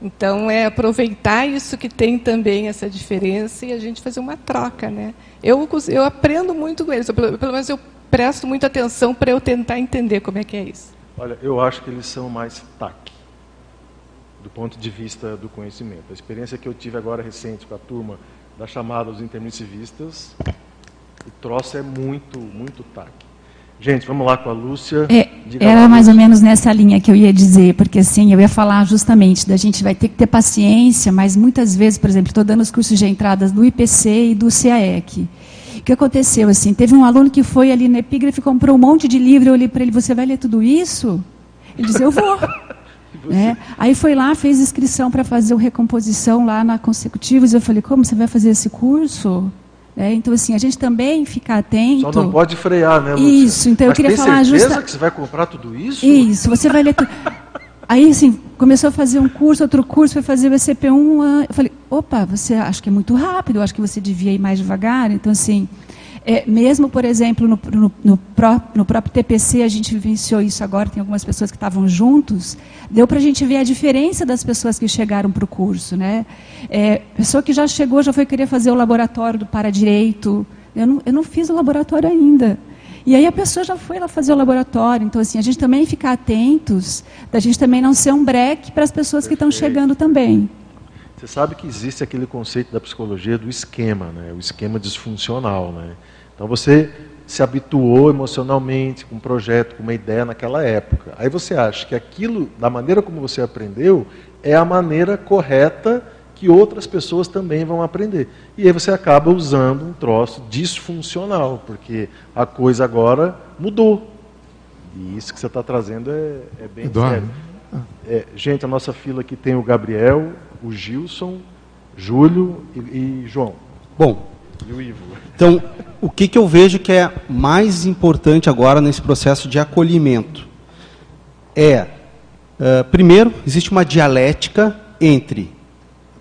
Então, é aproveitar isso que tem também essa diferença e a gente fazer uma troca, né? Eu, eu aprendo muito com eles, pelo, pelo menos eu presto muita atenção para eu tentar entender como é que é isso. Olha, eu acho que eles são mais TAC, do ponto de vista do conhecimento. A experiência que eu tive agora recente com a turma da chamada dos intermissivistas, o troço é muito, muito TAC. Gente, vamos lá com a Lúcia. É, era lá, mais Lúcia. ou menos nessa linha que eu ia dizer, porque assim, eu ia falar justamente da gente vai ter que ter paciência, mas muitas vezes, por exemplo, estou dando os cursos de entradas do IPC e do CAEC. O que aconteceu? assim? Teve um aluno que foi ali na Epígrafe, comprou um monte de livro, eu olhei para ele, você vai ler tudo isso? Ele disse, eu vou. É. Aí foi lá, fez inscrição para fazer o recomposição lá na Consecutivos. Eu falei, como você vai fazer esse curso? É, então, assim, a gente também fica atento. Só não pode frear, né, Lúcia? Isso, então Mas eu queria tem falar certeza justa... que você vai comprar tudo isso? Isso, você vai ler tudo. Aí, assim, começou a fazer um curso, outro curso, foi fazer o ECP1. Eu falei, opa, você acha que é muito rápido, acho que você devia ir mais devagar. Então, assim, é, mesmo, por exemplo, no, no, no, pró, no, próprio TPC, a gente vivenciou isso agora, tem algumas pessoas que estavam juntos, deu para a gente ver a diferença das pessoas que chegaram para o curso. Né? É, pessoa que já chegou, já foi querer fazer o laboratório do Paradireito. Eu não, eu não fiz o laboratório ainda. E aí a pessoa já foi lá fazer o laboratório. Então, assim, a gente também ficar atentos, da gente também não ser um breque para as pessoas Perfeito. que estão chegando também. Você sabe que existe aquele conceito da psicologia do esquema, né? o esquema disfuncional. Né? Então você se habituou emocionalmente com um projeto, com uma ideia naquela época. Aí você acha que aquilo, da maneira como você aprendeu, é a maneira correta que outras pessoas também vão aprender. E aí você acaba usando um troço disfuncional, porque a coisa agora mudou. E isso que você está trazendo é, é bem Eduardo. sério. É, gente, a nossa fila aqui tem o Gabriel, o Gilson, Júlio e, e João. Bom, e o Ivo. Então, o que, que eu vejo que é mais importante agora nesse processo de acolhimento? É, uh, primeiro, existe uma dialética entre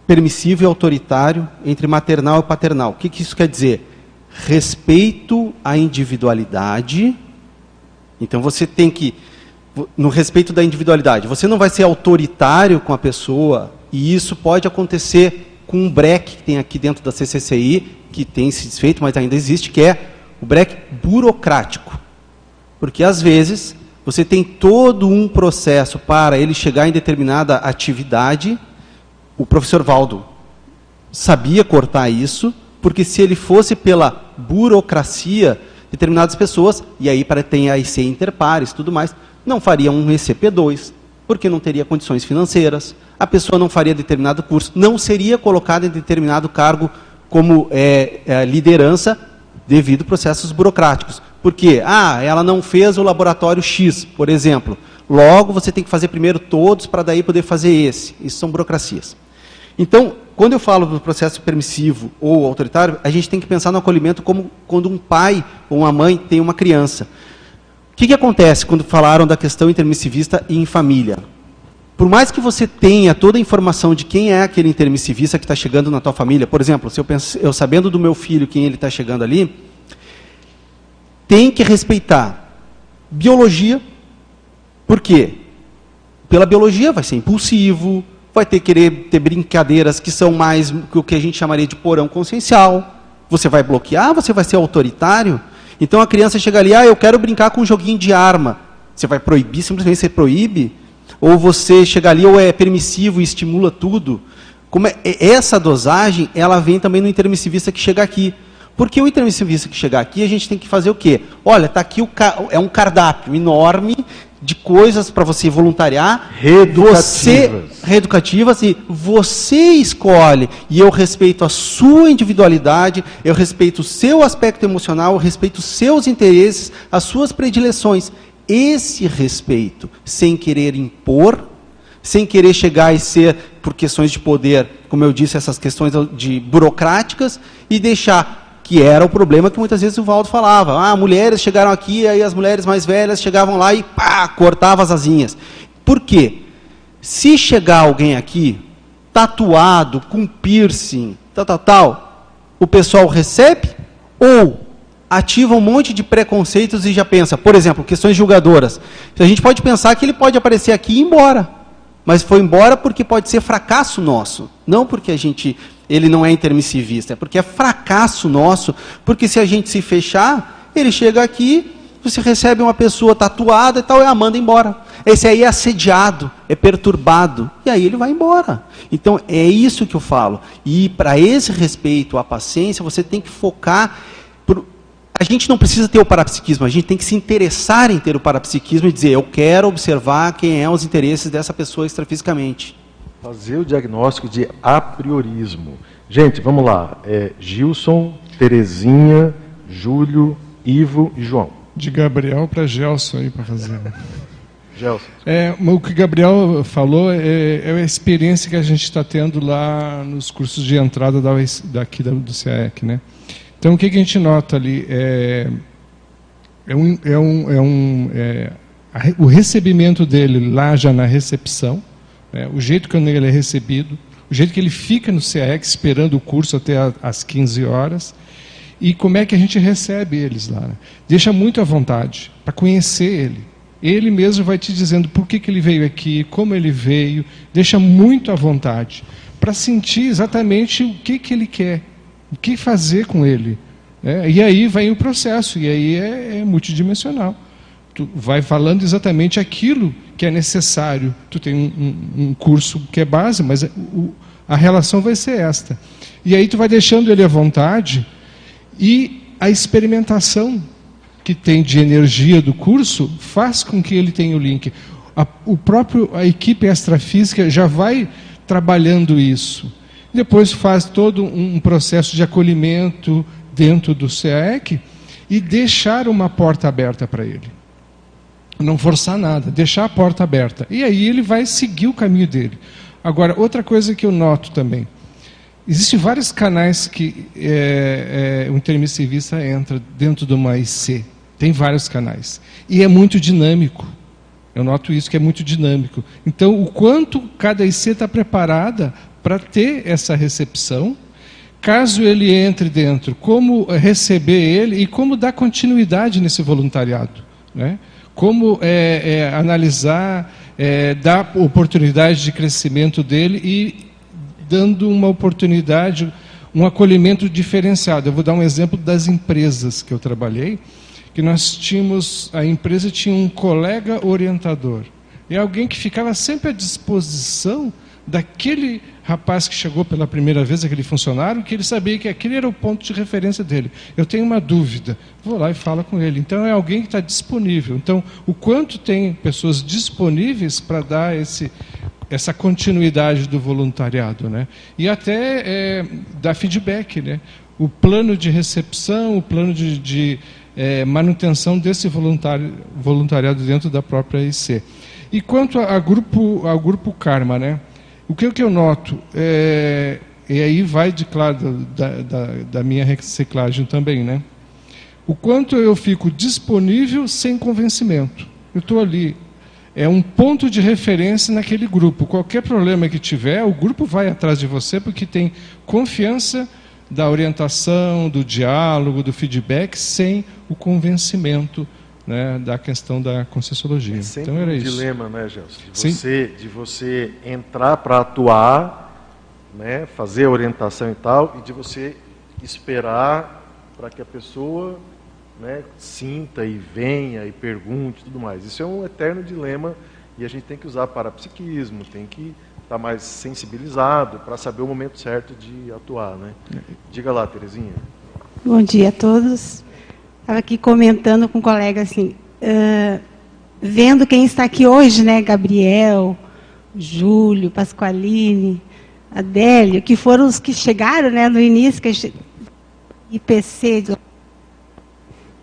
permissivo e autoritário, entre maternal e paternal. O que, que isso quer dizer? Respeito à individualidade. Então, você tem que, no respeito da individualidade, você não vai ser autoritário com a pessoa, e isso pode acontecer com um break que tem aqui dentro da CCCI, que tem se desfeito, mas ainda existe, que é o break burocrático. Porque às vezes você tem todo um processo para ele chegar em determinada atividade. O professor Valdo sabia cortar isso, porque se ele fosse pela burocracia, determinadas pessoas, e aí para tem a IC interpares tudo mais, não faria um ECP2, porque não teria condições financeiras, a pessoa não faria determinado curso, não seria colocada em determinado cargo como é, é, liderança devido a processos burocráticos. Por quê? Ah, ela não fez o laboratório X, por exemplo. Logo, você tem que fazer primeiro todos para daí poder fazer esse. Isso são burocracias. Então, quando eu falo do processo permissivo ou autoritário, a gente tem que pensar no acolhimento como quando um pai ou uma mãe tem uma criança. O que, que acontece quando falaram da questão intermissivista e em família? Por mais que você tenha toda a informação de quem é aquele intermissivista que está chegando na tua família, por exemplo, se eu, penso, eu sabendo do meu filho quem ele está chegando ali, tem que respeitar biologia. Por quê? Pela biologia vai ser impulsivo, vai ter querer ter brincadeiras que são mais o que a gente chamaria de porão consciencial. Você vai bloquear, você vai ser autoritário. Então a criança chega ali, ah, eu quero brincar com um joguinho de arma. Você vai proibir, simplesmente você proíbe? Ou você chega ali, ou é permissivo e estimula tudo? Como é, essa dosagem, ela vem também no intermissivista que chega aqui. Porque o intermissivista que chegar aqui, a gente tem que fazer o quê? Olha, está aqui o é um cardápio enorme de coisas para você voluntariar, reeducativas. Você, reeducativas e você escolhe. E eu respeito a sua individualidade, eu respeito o seu aspecto emocional, eu respeito os seus interesses, as suas predileções. Esse respeito, sem querer impor, sem querer chegar e ser por questões de poder, como eu disse, essas questões de burocráticas e deixar que era o problema que muitas vezes o Valdo falava. Ah, mulheres chegaram aqui, aí as mulheres mais velhas chegavam lá e pá, cortava as asinhas. Por quê? Se chegar alguém aqui, tatuado, com piercing, tal, tal, tal, o pessoal recebe ou ativa um monte de preconceitos e já pensa, por exemplo, questões julgadoras. A gente pode pensar que ele pode aparecer aqui e ir embora. Mas foi embora porque pode ser fracasso nosso, não porque a gente ele não é intermissivista, é porque é fracasso nosso, porque se a gente se fechar, ele chega aqui, você recebe uma pessoa tatuada e tal, e a manda embora. Esse aí é assediado, é perturbado, e aí ele vai embora. Então é isso que eu falo. E para esse respeito, a paciência, você tem que focar. A gente não precisa ter o parapsiquismo, a gente tem que se interessar em ter o parapsiquismo e dizer, eu quero observar quem é os interesses dessa pessoa extrafisicamente. Fazer o diagnóstico de apriorismo. Gente, vamos lá. É Gilson, Terezinha, Júlio, Ivo e João. De Gabriel para Gelson aí para fazer. Gelson. É, o que o Gabriel falou é, é a experiência que a gente está tendo lá nos cursos de entrada da, daqui do CAEC, né? Então, o que, que a gente nota ali? É, é um, é um, é um é, a, o recebimento dele lá já na recepção, né? o jeito que ele é recebido, o jeito que ele fica no CEX esperando o curso até as 15 horas, e como é que a gente recebe eles lá. Né? Deixa muito à vontade para conhecer ele. Ele mesmo vai te dizendo por que, que ele veio aqui, como ele veio, deixa muito à vontade para sentir exatamente o que, que ele quer, o que fazer com ele. Né? E aí vai o processo, e aí é, é multidimensional tu vai falando exatamente aquilo que é necessário. Tu tem um, um, curso que é base, mas o, a relação vai ser esta. E aí tu vai deixando ele à vontade e a experimentação que tem de energia do curso faz com que ele tenha o link. A, o próprio a equipe extrafísica já vai trabalhando isso. Depois faz todo um processo de acolhimento dentro do CAEC e deixar uma porta aberta para ele não forçar nada, deixar a porta aberta. E aí ele vai seguir o caminho dele. Agora, outra coisa que eu noto também. Existem vários canais que é, é, o intermissivista entra dentro de uma IC. Tem vários canais. E é muito dinâmico. Eu noto isso, que é muito dinâmico. Então, o quanto cada IC está preparada para ter essa recepção, caso ele entre dentro, como receber ele e como dar continuidade nesse voluntariado. Né? Como é, é, analisar, é, dar oportunidade de crescimento dele e dando uma oportunidade, um acolhimento diferenciado. Eu vou dar um exemplo das empresas que eu trabalhei, que nós tínhamos, a empresa tinha um colega orientador, e alguém que ficava sempre à disposição daquele rapaz que chegou pela primeira vez, aquele funcionário, que ele sabia que aquele era o ponto de referência dele. Eu tenho uma dúvida, vou lá e falo com ele. Então é alguém que está disponível. Então, o quanto tem pessoas disponíveis para dar esse, essa continuidade do voluntariado, né? E até é, dar feedback, né? O plano de recepção, o plano de, de é, manutenção desse voluntariado dentro da própria IC. E quanto a, a grupo, ao grupo Karma, né? O que, que eu noto? É, e aí vai de claro da, da, da minha reciclagem também, né? O quanto eu fico disponível sem convencimento. Eu estou ali. É um ponto de referência naquele grupo. Qualquer problema que tiver, o grupo vai atrás de você porque tem confiança da orientação, do diálogo, do feedback, sem o convencimento né, da questão da Conscienciologia. É então era um isso. dilema, né, Gelson? De você, de você entrar para atuar, né, fazer a orientação e tal, e de você esperar para que a pessoa né, sinta e venha e pergunte e tudo mais. Isso é um eterno dilema e a gente tem que usar parapsiquismo, tem que estar tá mais sensibilizado para saber o momento certo de atuar. Né? Diga lá, Terezinha. Bom dia a todos. Estava aqui comentando com um colega assim, uh, vendo quem está aqui hoje, né? Gabriel, Júlio, Pasqualini, Adélio, que foram os que chegaram né, no início, que a gente, IPC, que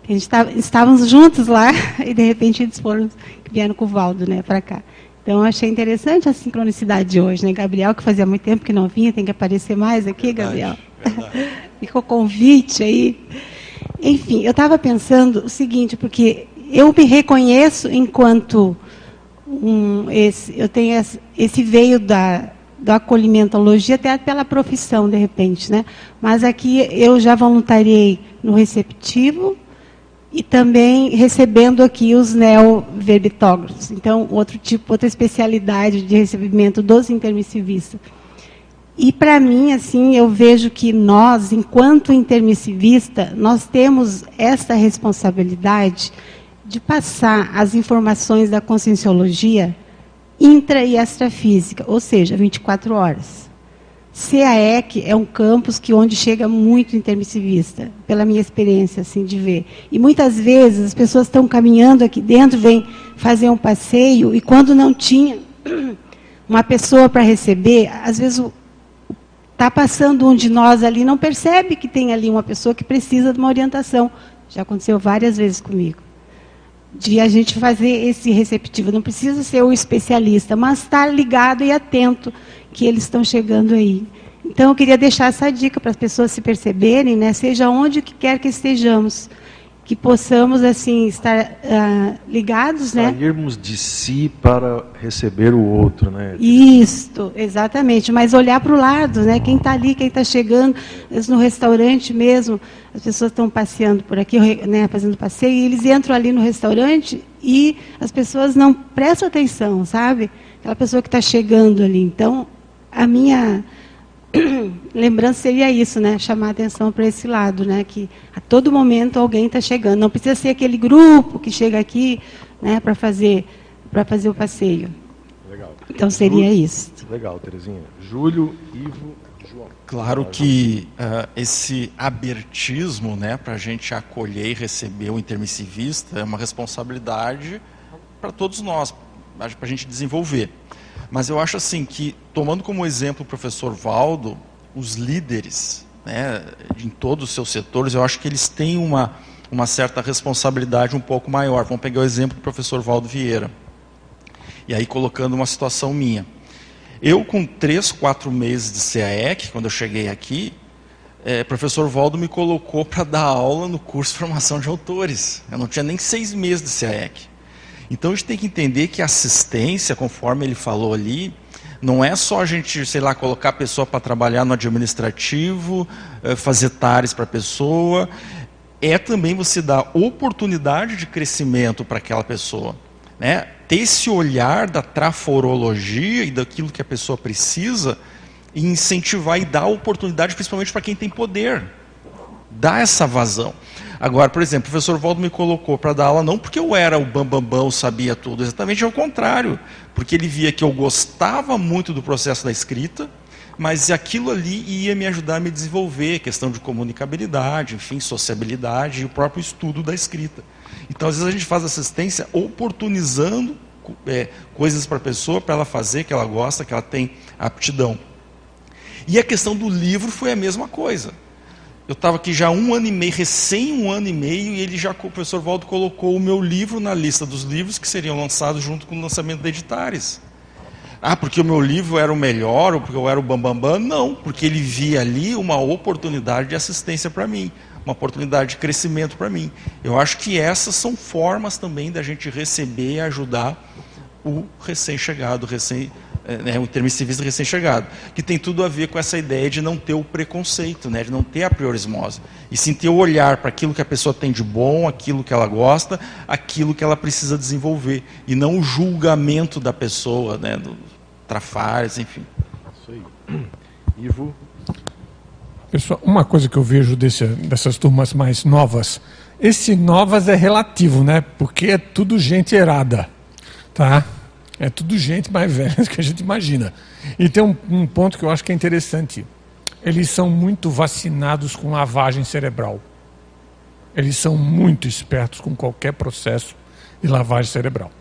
a gente estava, estávamos juntos lá e de repente eles foram, vieram com o Valdo né, para cá. Então, achei interessante a sincronicidade de hoje, né? Gabriel, que fazia muito tempo que não vinha, tem que aparecer mais aqui, verdade, Gabriel. Verdade. Ficou convite aí. Enfim, eu estava pensando o seguinte, porque eu me reconheço enquanto um, esse, eu tenho esse, veio da, da acolhimentologia até pela profissão, de repente, né? Mas aqui eu já voluntariei no receptivo e também recebendo aqui os neoverbitógrafos. Então, outro tipo, outra especialidade de recebimento dos intermissivistas. E para mim, assim, eu vejo que nós, enquanto intermissivista, nós temos essa responsabilidade de passar as informações da conscienciologia intra e extrafísica, ou seja, 24 horas. CAEC é um campus que onde chega muito intermissivista, pela minha experiência assim de ver. E muitas vezes as pessoas estão caminhando aqui dentro, vêm fazer um passeio e quando não tinha uma pessoa para receber, às vezes o Está passando um de nós ali, não percebe que tem ali uma pessoa que precisa de uma orientação. Já aconteceu várias vezes comigo. De a gente fazer esse receptivo. Não precisa ser o especialista, mas estar tá ligado e atento que eles estão chegando aí. Então, eu queria deixar essa dica para as pessoas se perceberem, né, seja onde que quer que estejamos que possamos assim estar uh, ligados, Sairmos né? Sairmos de si para receber o outro, né? Isto, exatamente. Mas olhar para o lado, né? Quem está ali, quem está chegando, no restaurante mesmo, as pessoas estão passeando por aqui, né? Fazendo passeio, e eles entram ali no restaurante e as pessoas não prestam atenção, sabe? Aquela pessoa que está chegando ali. Então, a minha lembrança seria isso, né? Chamar atenção para esse lado, né? Que a todo momento alguém está chegando. Não precisa ser aquele grupo que chega aqui, né? Para fazer para fazer o passeio. Legal. Então seria Júlio, isso. Legal, Terezinha. Júlio, Ivo, João. Claro que uh, esse abertismo, né? Para a gente acolher e receber o intermissivista é uma responsabilidade para todos nós, para a gente desenvolver. Mas eu acho assim que, tomando como exemplo o professor Valdo, os líderes né, em todos os seus setores, eu acho que eles têm uma, uma certa responsabilidade um pouco maior. Vamos pegar o exemplo do professor Valdo Vieira. E aí colocando uma situação minha. Eu, com três, quatro meses de CAEC, quando eu cheguei aqui, é, professor Valdo me colocou para dar aula no curso de formação de autores. Eu não tinha nem seis meses de CAEC. Então a gente tem que entender que assistência, conforme ele falou ali, não é só a gente, sei lá, colocar a pessoa para trabalhar no administrativo, eh, fazer tares para a pessoa, é também você dar oportunidade de crescimento para aquela pessoa. Né? Ter esse olhar da traforologia e daquilo que a pessoa precisa e incentivar e dar oportunidade principalmente para quem tem poder. Dar essa vazão. Agora, por exemplo, o professor Valdo me colocou para dar aula não porque eu era o bambambam, bam, bam, sabia tudo, exatamente ao contrário, porque ele via que eu gostava muito do processo da escrita, mas aquilo ali ia me ajudar a me desenvolver, questão de comunicabilidade, enfim, sociabilidade e o próprio estudo da escrita. Então, às vezes a gente faz assistência oportunizando é, coisas para a pessoa, para ela fazer, que ela gosta, que ela tem aptidão. E a questão do livro foi a mesma coisa. Eu estava aqui já um ano e meio, recém um ano e meio, e ele já, o professor Valdo colocou o meu livro na lista dos livros que seriam lançados junto com o lançamento da Editares. Ah, porque o meu livro era o melhor, ou porque eu era o bambambam? Bam, bam. Não, porque ele via ali uma oportunidade de assistência para mim, uma oportunidade de crescimento para mim. Eu acho que essas são formas também da gente receber e ajudar o recém-chegado, recém, é, né, o intermissivista recém-chegado, que tem tudo a ver com essa ideia de não ter o preconceito, né, de não ter a priorismose, e sim ter o olhar para aquilo que a pessoa tem de bom, aquilo que ela gosta, aquilo que ela precisa desenvolver, e não o julgamento da pessoa, né, do trafares, enfim. Isso aí. Ivo? Pessoal, uma coisa que eu vejo desse, dessas turmas mais novas, esse novas é relativo, né, porque é tudo gente errada, tá? É tudo gente mais velha do que a gente imagina. E tem um, um ponto que eu acho que é interessante. Eles são muito vacinados com lavagem cerebral. Eles são muito espertos com qualquer processo de lavagem cerebral.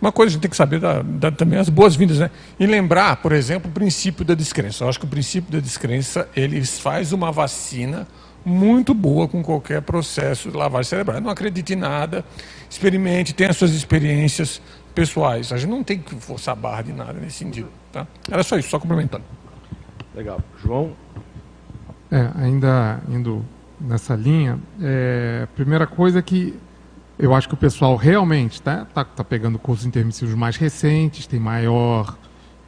Uma coisa a gente tem que saber da, também as boas-vindas, né? E lembrar, por exemplo, o princípio da descrença. Eu acho que o princípio da descrença ele faz uma vacina muito boa com qualquer processo de lavagem cerebral. Não acredite em nada, experimente, tenha suas experiências, pessoais. A gente não tem que forçar a barra de nada nesse sentido. Tá? Era só isso, só complementando. Legal. João? É, ainda indo nessa linha, é, primeira coisa é que eu acho que o pessoal realmente está tá, tá pegando cursos intermissivos mais recentes, tem maior,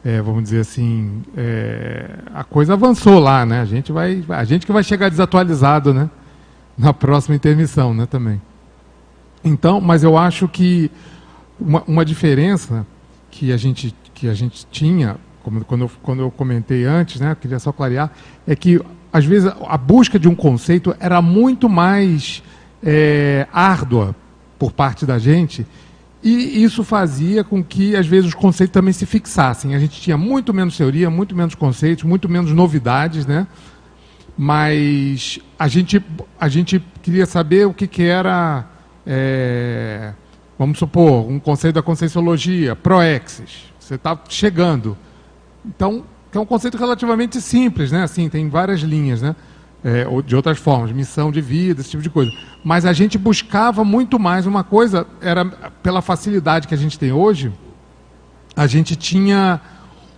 é, vamos dizer assim, é, a coisa avançou lá, né? A gente vai, a gente que vai chegar desatualizado, né? Na próxima intermissão, né? Também. Então, mas eu acho que uma, uma diferença que a gente, que a gente tinha, como, quando, eu, quando eu comentei antes, né, queria só clarear, é que às vezes a busca de um conceito era muito mais é, árdua por parte da gente e isso fazia com que, às vezes, os conceitos também se fixassem. A gente tinha muito menos teoria, muito menos conceitos, muito menos novidades, né? Mas a gente, a gente queria saber o que, que era é, Vamos supor, um conceito da conscienciologia, proexis. Você está chegando. Então, é um conceito relativamente simples, né? Assim, tem várias linhas, né? É, de outras formas, missão de vida, esse tipo de coisa. Mas a gente buscava muito mais uma coisa, era pela facilidade que a gente tem hoje, a gente tinha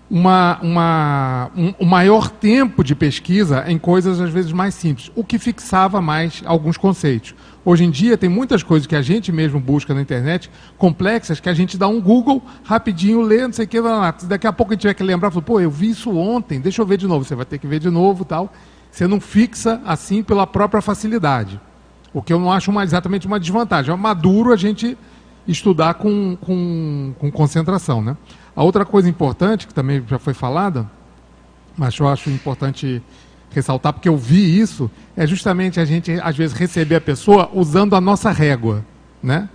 uma, uma, um, um maior tempo de pesquisa em coisas às vezes mais simples, o que fixava mais alguns conceitos. Hoje em dia tem muitas coisas que a gente mesmo busca na internet, complexas, que a gente dá um Google, rapidinho lê, não sei o que, daqui a pouco a gente tiver que lembrar, pô, eu vi isso ontem, deixa eu ver de novo. Você vai ter que ver de novo tal. Você não fixa assim pela própria facilidade. O que eu não acho uma, exatamente uma desvantagem. É maduro a gente estudar com, com, com concentração. Né? A outra coisa importante, que também já foi falada, mas eu acho importante ressaltar, porque eu vi isso, é justamente a gente, às vezes, receber a pessoa usando a nossa régua. Né?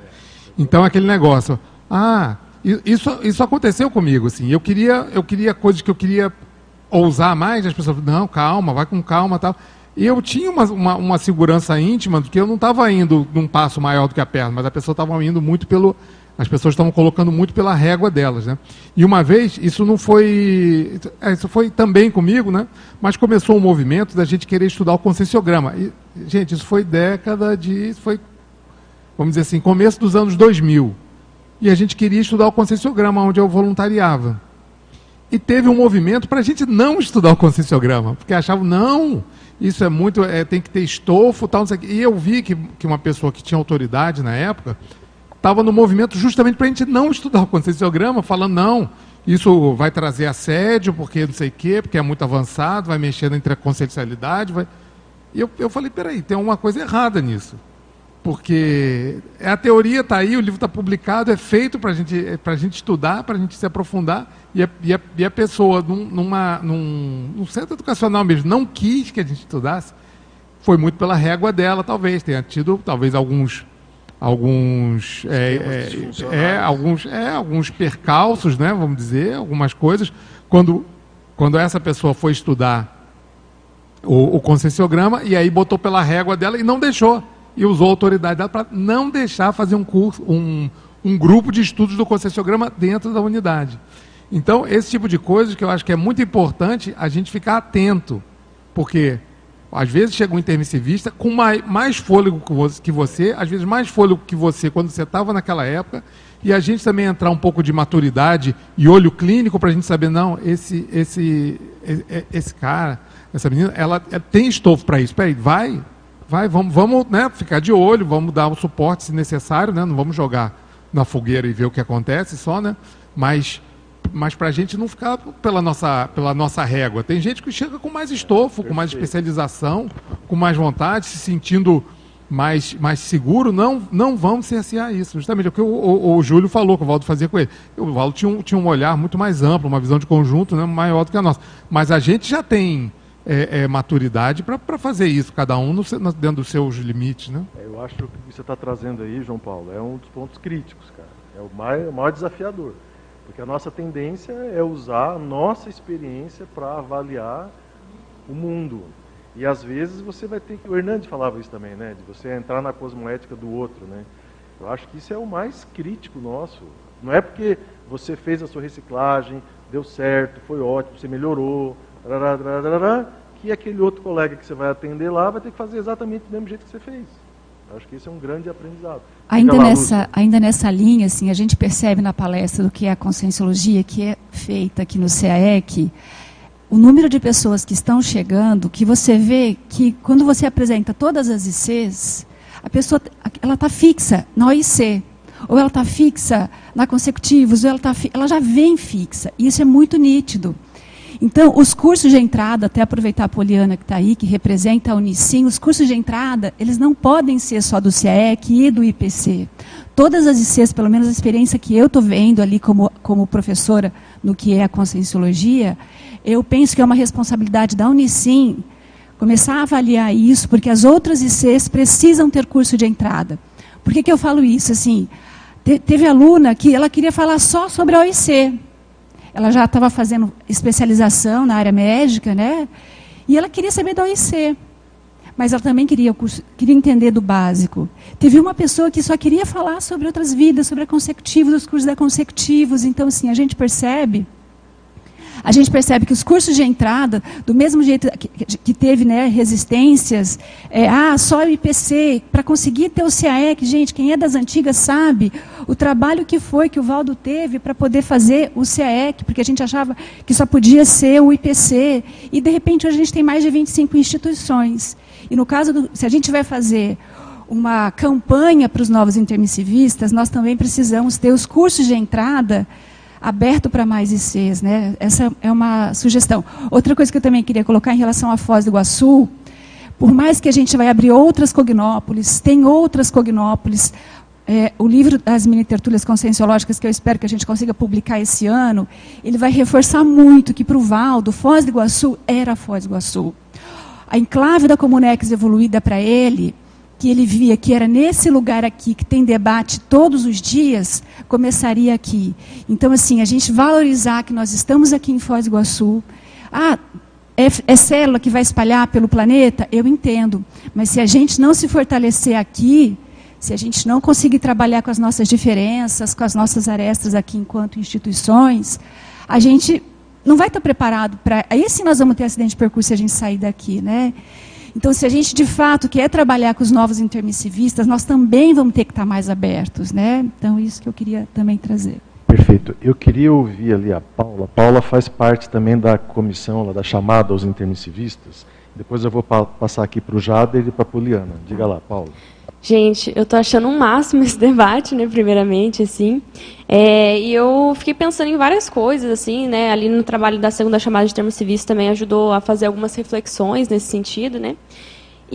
Então, aquele negócio. Ah, isso, isso aconteceu comigo. Assim. Eu, queria, eu queria coisas que eu queria ousar mais, as pessoas não, calma, vai com calma tal. E eu tinha uma, uma, uma segurança íntima de que eu não estava indo num passo maior do que a perna, mas a pessoa estava indo muito pelo, as pessoas estavam colocando muito pela régua delas, né? E uma vez, isso não foi... É, isso foi também comigo, né? Mas começou um movimento da gente querer estudar o conscienciograma. E, gente, isso foi década de... Foi, vamos dizer assim, começo dos anos 2000. E a gente queria estudar o conscienciograma, onde eu voluntariava. E teve um movimento para a gente não estudar o conscienciograma, porque achavam, não, isso é muito... É, tem que ter estofo, tal. E eu vi que, que uma pessoa que tinha autoridade na época estava no movimento justamente para a gente não estudar o conscienciograma, falando, não, isso vai trazer assédio, porque não sei o quê, porque é muito avançado, vai mexer entre a consciencialidade. Vai... E eu, eu falei, peraí, tem uma coisa errada nisso. Porque é a teoria está aí, o livro está publicado, é feito para gente, é a gente estudar, para a gente se aprofundar, e a, e a, e a pessoa, num, numa, num, num centro educacional mesmo, não quis que a gente estudasse, foi muito pela régua dela, talvez. Tenha tido, talvez, alguns alguns é, é, é, alguns é alguns percalços né vamos dizer algumas coisas. Quando quando essa pessoa foi estudar o, o conscienciograma e aí botou pela régua dela e não deixou e usou a autoridade dela para não deixar fazer um curso um, um grupo de estudos do conscienciograma dentro da unidade. Então esse tipo de coisa que eu acho que é muito importante a gente ficar atento porque às vezes chega um intermissivista com mais, mais fôlego que você, às vezes mais fôlego que você quando você estava naquela época, e a gente também entrar um pouco de maturidade e olho clínico para a gente saber, não, esse, esse, esse cara, essa menina, ela, tem estofo para isso. Peraí, vai, vai, vamos, vamos né, ficar de olho, vamos dar o suporte se necessário, né, não vamos jogar na fogueira e ver o que acontece só, né? Mas mas para a gente não ficar pela nossa, pela nossa régua. Tem gente que chega com mais estofo, com mais especialização, com mais vontade, se sentindo mais, mais seguro. Não, não vamos cercear isso. Justamente o que o, o, o Júlio falou, que o Valdo fazia com ele. O Valdo tinha um, tinha um olhar muito mais amplo, uma visão de conjunto né, maior do que a nossa. Mas a gente já tem é, é, maturidade para fazer isso, cada um no, dentro dos seus limites. Né? É, eu acho que o que você está trazendo aí, João Paulo, é um dos pontos críticos, cara. É o o maior desafiador. Porque a nossa tendência é usar a nossa experiência para avaliar o mundo. E às vezes você vai ter que. O Hernandes falava isso também, né? De você entrar na cosmoética do outro, né? Eu acho que isso é o mais crítico nosso. Não é porque você fez a sua reciclagem, deu certo, foi ótimo, você melhorou, que aquele outro colega que você vai atender lá vai ter que fazer exatamente do mesmo jeito que você fez. Acho que esse é um grande aprendizado. Ainda nessa, ainda nessa linha, assim, a gente percebe na palestra do que é a conscienciologia, que é feita aqui no CAEC, o número de pessoas que estão chegando, que você vê que quando você apresenta todas as ICs, a pessoa ela está fixa na OIC, ou ela está fixa na consecutivos, ou ela, tá, ela já vem fixa. E isso é muito nítido. Então, os cursos de entrada, até aproveitar a Poliana que está aí, que representa a Unicim, os cursos de entrada, eles não podem ser só do CIEC e do IPC. Todas as ICs, pelo menos a experiência que eu estou vendo ali como, como professora no que é a conscienciologia, eu penso que é uma responsabilidade da Unicim começar a avaliar isso, porque as outras ICs precisam ter curso de entrada. Por que, que eu falo isso? Assim, teve aluna que ela queria falar só sobre a OIC, ela já estava fazendo especialização na área médica, né? E ela queria saber da OIC. Mas ela também queria, queria entender do básico. Teve uma pessoa que só queria falar sobre outras vidas, sobre a os cursos da consecutivos. Então, assim, a gente percebe a gente percebe que os cursos de entrada, do mesmo jeito que, que teve né, resistências, é, ah, só o IPC, para conseguir ter o CAEC, gente, quem é das antigas sabe o trabalho que foi que o Valdo teve para poder fazer o CAEC, porque a gente achava que só podia ser o IPC, e de repente hoje a gente tem mais de 25 instituições. E no caso, do, se a gente vai fazer uma campanha para os novos intermissivistas, nós também precisamos ter os cursos de entrada aberto para mais ICs. Né? Essa é uma sugestão. Outra coisa que eu também queria colocar em relação à Foz do Iguaçu, por mais que a gente vai abrir outras cognópolis, tem outras cognópolis, é, o livro das mini tertúlias conscienciológicas, que eu espero que a gente consiga publicar esse ano, ele vai reforçar muito que para o Valdo, Foz do Iguaçu era Foz do Iguaçu. A enclave da Comunex evoluída para ele que ele via que era nesse lugar aqui que tem debate todos os dias, começaria aqui. Então, assim, a gente valorizar que nós estamos aqui em Foz do Iguaçu. Ah, é, é célula que vai espalhar pelo planeta? Eu entendo. Mas se a gente não se fortalecer aqui, se a gente não conseguir trabalhar com as nossas diferenças, com as nossas arestas aqui enquanto instituições, a gente não vai estar preparado para. Aí sim nós vamos ter acidente de percurso se a gente sair daqui, né? Então, se a gente de fato quer trabalhar com os novos intermissivistas, nós também vamos ter que estar mais abertos, né? Então, isso que eu queria também trazer. Perfeito. Eu queria ouvir ali a Paula. Paula faz parte também da comissão, da chamada aos intermissivistas. Depois eu vou pa passar aqui para o Jader e para a Poliana. Diga lá, Paula. Gente, eu tô achando um máximo esse debate, né, primeiramente, assim. É, e eu fiquei pensando em várias coisas, assim, né, ali no trabalho da segunda chamada de termos civis também ajudou a fazer algumas reflexões nesse sentido, né.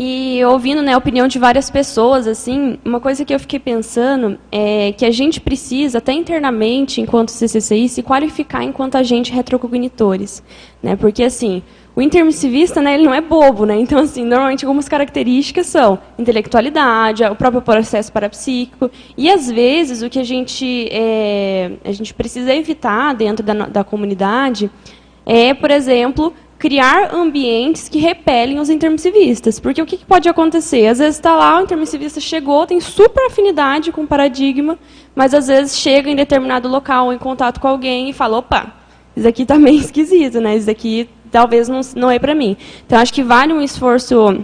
E ouvindo né, a opinião de várias pessoas, assim, uma coisa que eu fiquei pensando é que a gente precisa, até internamente, enquanto CCCI, se qualificar enquanto agente retrocognitores. Né? Porque, assim, o intermissivista, né, ele não é bobo, né? Então, assim, normalmente algumas características são intelectualidade, o próprio processo parapsíquico, e às vezes o que a gente, é, a gente precisa evitar dentro da, da comunidade é, por exemplo, criar ambientes que repelem os intermissivistas. Porque o que, pode acontecer? Às vezes está lá, o intermissivista chegou, tem super afinidade com o paradigma, mas às vezes chega em determinado local, em contato com alguém e fala, opa, isso aqui está meio esquisito, né? Isso aqui talvez não, não é para mim. Então, acho que vale um esforço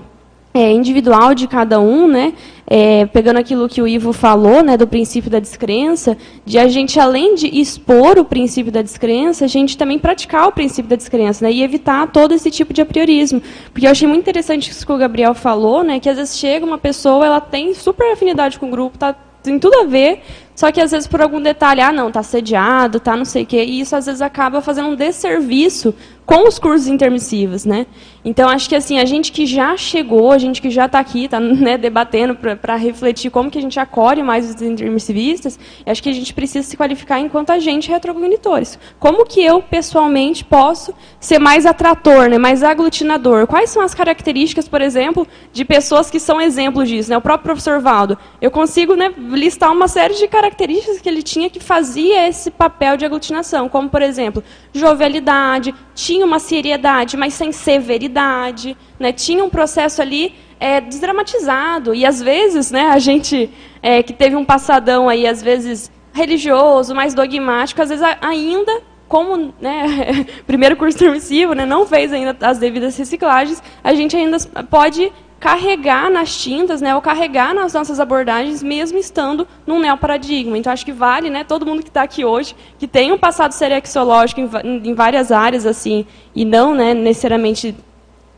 é, individual de cada um, né? É, pegando aquilo que o Ivo falou, né, do princípio da descrença, de a gente, além de expor o princípio da descrença, a gente também praticar o princípio da descrença, né, e evitar todo esse tipo de apriorismo. Porque eu achei muito interessante isso que o Gabriel falou, né, que às vezes chega uma pessoa, ela tem super afinidade com o grupo, tá, tem tudo a ver, só que às vezes por algum detalhe, ah, não, tá sediado, tá não sei o quê, e isso às vezes acaba fazendo um desserviço com os cursos intermissivos, né? Então acho que assim a gente que já chegou, a gente que já está aqui, está né, debatendo para refletir como que a gente acolhe mais os intermissivistas, acho que a gente precisa se qualificar enquanto agente retrocognitores. Como que eu pessoalmente posso ser mais atrator, né, mais aglutinador? Quais são as características, por exemplo, de pessoas que são exemplos disso? Né? O próprio professor Valdo, eu consigo né, listar uma série de características que ele tinha que fazia esse papel de aglutinação, como por exemplo jovialidade, tinha uma seriedade, mas sem severidade, né? tinha um processo ali é, desdramatizado. E às vezes, né, a gente é, que teve um passadão aí, às vezes religioso, mais dogmático, às vezes ainda como né, primeiro curso permissivo, né, não fez ainda as devidas reciclagens, a gente ainda pode carregar nas tintas, né, ou carregar nas nossas abordagens, mesmo estando num neoparadigma. Então, acho que vale, né, todo mundo que está aqui hoje, que tem um passado serexológico em, em várias áreas, assim, e não né, necessariamente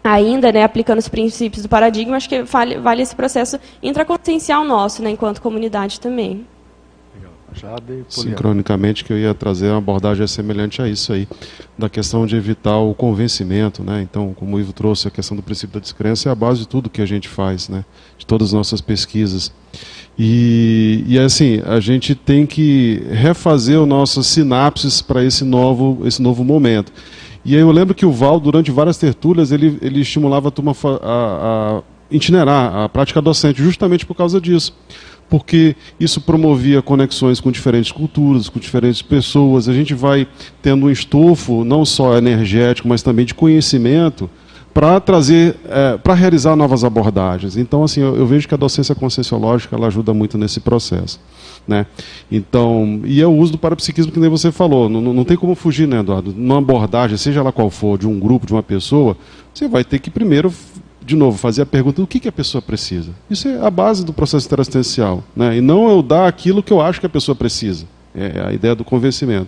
ainda né, aplicando os princípios do paradigma, acho que vale, vale esse processo intraconsciencial nosso, né, enquanto comunidade também. Sincronicamente, que eu ia trazer uma abordagem semelhante a isso aí, da questão de evitar o convencimento, né? Então, como o Ivo trouxe, a questão do princípio da descrença é a base de tudo que a gente faz, né? De todas as nossas pesquisas. E, e assim, a gente tem que refazer as nossas sinapses para esse novo, esse novo momento. E aí eu lembro que o Val, durante várias tertúlias, ele, ele estimulava a turma a, a itinerar a prática docente, justamente por causa disso porque isso promovia conexões com diferentes culturas, com diferentes pessoas. A gente vai tendo um estofo não só energético, mas também de conhecimento para trazer, é, para realizar novas abordagens. Então, assim, eu, eu, vejo que a docência conscienciológica ela ajuda muito nesse processo. Né? Então, e é o uso do parapsiquismo que nem você falou, não, não tem como fugir, né, Eduardo? Numa abordagem, seja lá qual for, de um grupo, de uma pessoa, você vai ter que primeiro de novo, fazer a pergunta do que, que a pessoa precisa. Isso é a base do processo interassistencial. Né? E não eu dar aquilo que eu acho que a pessoa precisa. É a ideia do convencimento.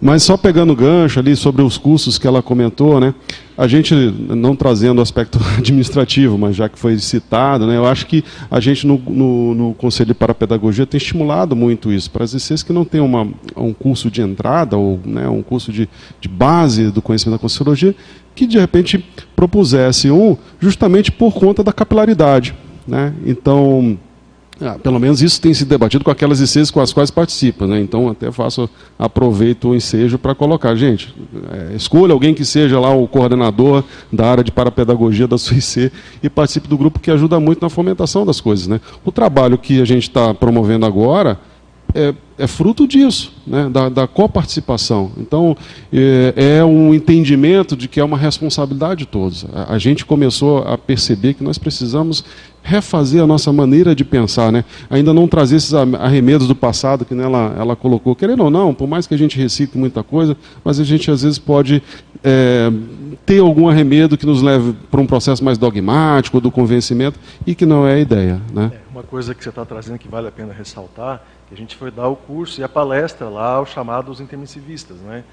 Mas só pegando gancho ali sobre os cursos que ela comentou, né? A gente, não trazendo o aspecto administrativo, mas já que foi citado, né? Eu acho que a gente no, no, no Conselho para a Pedagogia tem estimulado muito isso. Para as ICs que não têm uma, um curso de entrada ou né, um curso de, de base do conhecimento da Conscienciologia, que de repente propusesse um justamente por conta da capilaridade. Né? Então, ah, pelo menos isso tem sido debatido com aquelas ICs com as quais participa. Né? Então, até faço, aproveito o ensejo para colocar. Gente, é, escolha alguém que seja lá o coordenador da área de parapedagogia da sua IC e participe do grupo que ajuda muito na fomentação das coisas. Né? O trabalho que a gente está promovendo agora é, é fruto disso, né, da, da coparticipação. Então, é, é, um entendimento de que é uma responsabilidade de todos. A, a, gente começou a perceber que nós precisamos refazer a nossa maneira de pensar, né? ainda não trazer esses arremedos do passado que ela, ela colocou. Querendo ou não, por mais que a gente recite muita coisa, mas a gente às vezes pode é, ter algum arremedo que nos leve para um processo mais dogmático, do convencimento, e que não é a ideia. Né? É, uma coisa que você está trazendo que vale a pena ressaltar a gente foi dar o curso e a palestra lá aos chamados intermissivistas. Né?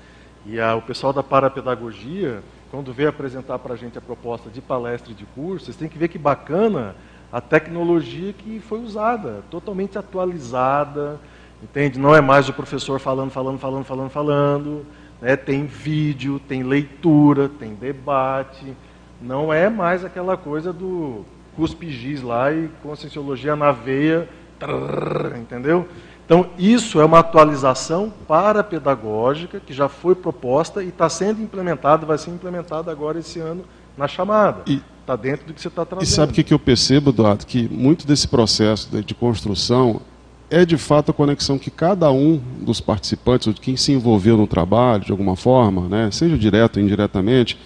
E a, o pessoal da parapedagogia, quando veio apresentar para a gente a proposta de palestra e de curso, vocês têm que ver que bacana a tecnologia que foi usada, totalmente atualizada, entende? Não é mais o professor falando, falando, falando, falando, falando. Né? Tem vídeo, tem leitura, tem debate. Não é mais aquela coisa do cuspe giz lá e conscienciologia na veia, trrr, entendeu? Então, isso é uma atualização parapedagógica que já foi proposta e está sendo implementada, vai ser implementada agora esse ano na chamada. Está dentro do que você está trazendo. E sabe o que, que eu percebo, Eduardo? Que muito desse processo de, de construção é de fato a conexão que cada um dos participantes, ou de quem se envolveu no trabalho de alguma forma, né, seja direto ou indiretamente,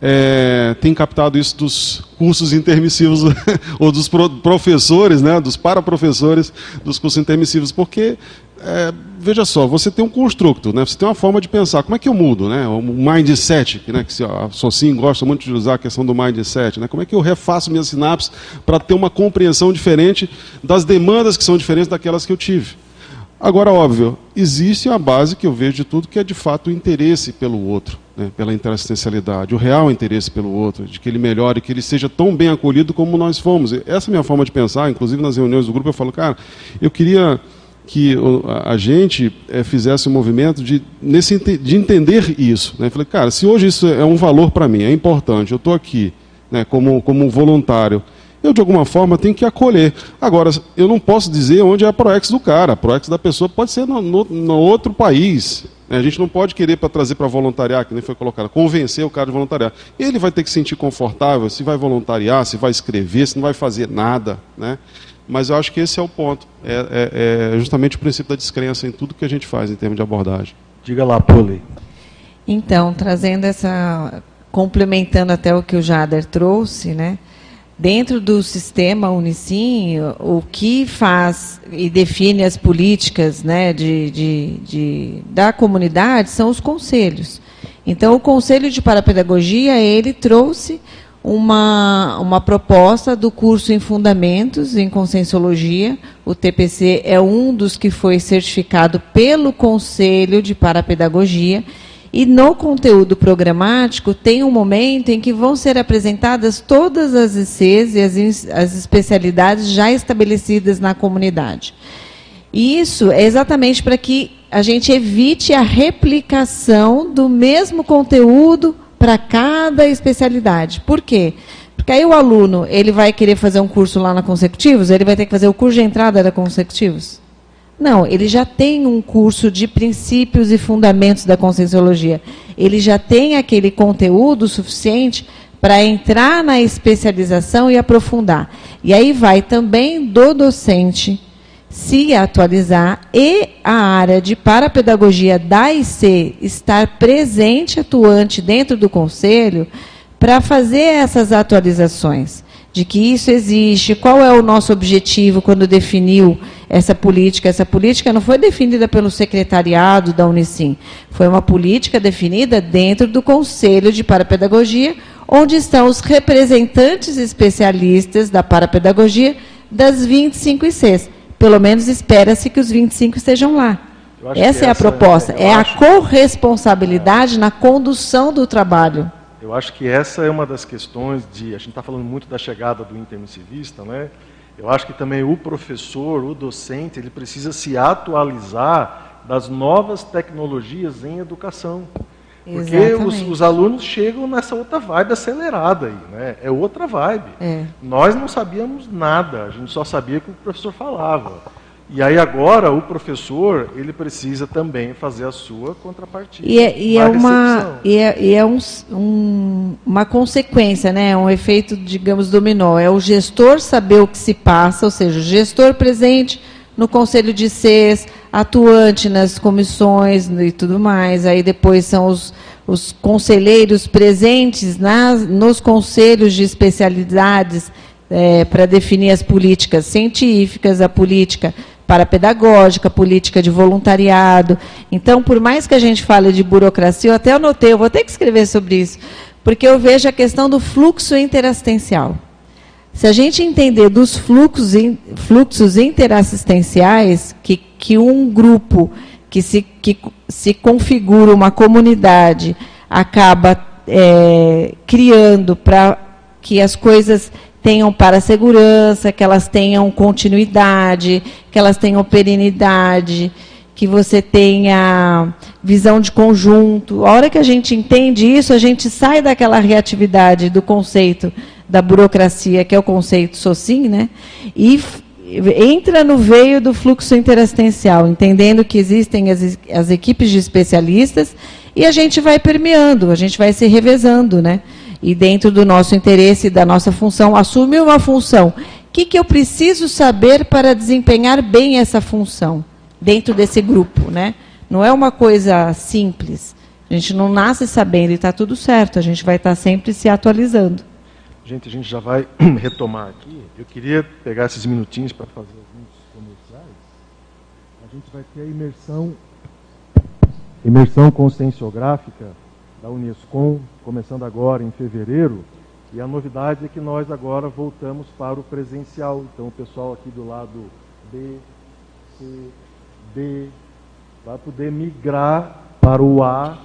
é, tem captado isso dos cursos intermissivos ou dos pro, professores, né, dos paraprofessores dos cursos intermissivos, porque é, veja só, você tem um construto, né, você tem uma forma de pensar. Como é que eu mudo, né, o mindset, né, que a Socin gosta muito de usar a questão do mindset, né, como é que eu refaço minhas sinapses para ter uma compreensão diferente das demandas que são diferentes daquelas que eu tive. Agora, óbvio, existe a base que eu vejo de tudo, que é de fato o interesse pelo outro, né, pela interassistencialidade, o real interesse pelo outro, de que ele melhore, que ele seja tão bem acolhido como nós fomos. Essa é a minha forma de pensar, inclusive nas reuniões do grupo eu falo, cara, eu queria que a gente é, fizesse um movimento de, nesse, de entender isso. Né? Falei, cara, se hoje isso é um valor para mim, é importante, eu estou aqui né, como, como voluntário, eu de alguma forma tenho que acolher. Agora, eu não posso dizer onde é a ProEx do cara. A ProEx da pessoa pode ser no, no, no outro país. Né? A gente não pode querer para trazer para voluntariar, que nem foi colocado, convencer o cara de voluntariar. Ele vai ter que se sentir confortável se vai voluntariar, se vai escrever, se não vai fazer nada. Né? Mas eu acho que esse é o ponto. É, é, é justamente o princípio da descrença em tudo que a gente faz em termos de abordagem. Diga lá, Poli. Então, trazendo essa. complementando até o que o Jader trouxe, né? Dentro do sistema Unicim, o que faz e define as políticas né, de, de, de, da comunidade são os conselhos. Então, o Conselho de Parapedagogia, ele trouxe uma, uma proposta do curso em Fundamentos em Conscienciologia. O TPC é um dos que foi certificado pelo Conselho de Parapedagogia e no conteúdo programático tem um momento em que vão ser apresentadas todas as ICs e as, as especialidades já estabelecidas na comunidade. E isso é exatamente para que a gente evite a replicação do mesmo conteúdo para cada especialidade. Por quê? Porque aí o aluno ele vai querer fazer um curso lá na Consecutivos, ele vai ter que fazer o curso de entrada da Consecutivos. Não, ele já tem um curso de princípios e fundamentos da conscienciologia. Ele já tem aquele conteúdo suficiente para entrar na especialização e aprofundar. E aí vai também do docente se atualizar e a área de parapedagogia da IC estar presente, atuante dentro do conselho para fazer essas atualizações de que isso existe, qual é o nosso objetivo quando definiu essa política. Essa política não foi definida pelo secretariado da Unicim, foi uma política definida dentro do Conselho de Parapedagogia, onde estão os representantes especialistas da parapedagogia das 25 ICs. Pelo menos espera-se que os 25 estejam lá. Essa é a proposta, é, é a corresponsabilidade na condução do trabalho. Eu acho que essa é uma das questões de. A gente está falando muito da chegada do intermissivista, né? Eu acho que também o professor, o docente, ele precisa se atualizar das novas tecnologias em educação. Porque os, os, alunos chegam nessa outra vibe acelerada aí, né? É outra vibe. É. Nós não sabíamos nada, a gente só sabia que o professor falava. E aí agora o professor ele precisa também fazer a sua contrapartida. E é, e é uma e é, e é um, um, uma consequência, né? Um efeito, digamos, dominó. É o gestor saber o que se passa, ou seja, o gestor presente no conselho de CES, atuante nas comissões e tudo mais. Aí depois são os, os conselheiros presentes nas, nos conselhos de especialidades é, para definir as políticas científicas, a política para pedagógica, política de voluntariado. Então, por mais que a gente fale de burocracia, eu até anotei, eu vou ter que escrever sobre isso, porque eu vejo a questão do fluxo interassistencial. Se a gente entender dos fluxos, fluxos interassistenciais, que, que um grupo que se, que se configura uma comunidade acaba é, criando para que as coisas tenham para segurança, que elas tenham continuidade, que elas tenham perenidade, que você tenha visão de conjunto. A hora que a gente entende isso, a gente sai daquela reatividade do conceito da burocracia, que é o conceito SOCIM, né? E entra no veio do fluxo interassistencial, entendendo que existem as, as equipes de especialistas e a gente vai permeando, a gente vai se revezando, né? E dentro do nosso interesse, da nossa função, assume uma função. O que, que eu preciso saber para desempenhar bem essa função? dentro desse grupo, né? Não é uma coisa simples. A gente não nasce sabendo e está tudo certo. A gente vai estar tá sempre se atualizando. Gente, a gente já vai retomar aqui. Eu queria pegar esses minutinhos para fazer alguns comerciais. A gente vai ter a imersão, imersão conscienciográfica da Unescom, começando agora em fevereiro. E a novidade é que nós agora voltamos para o presencial. Então, o pessoal aqui do lado B, C, B, vai poder migrar para o A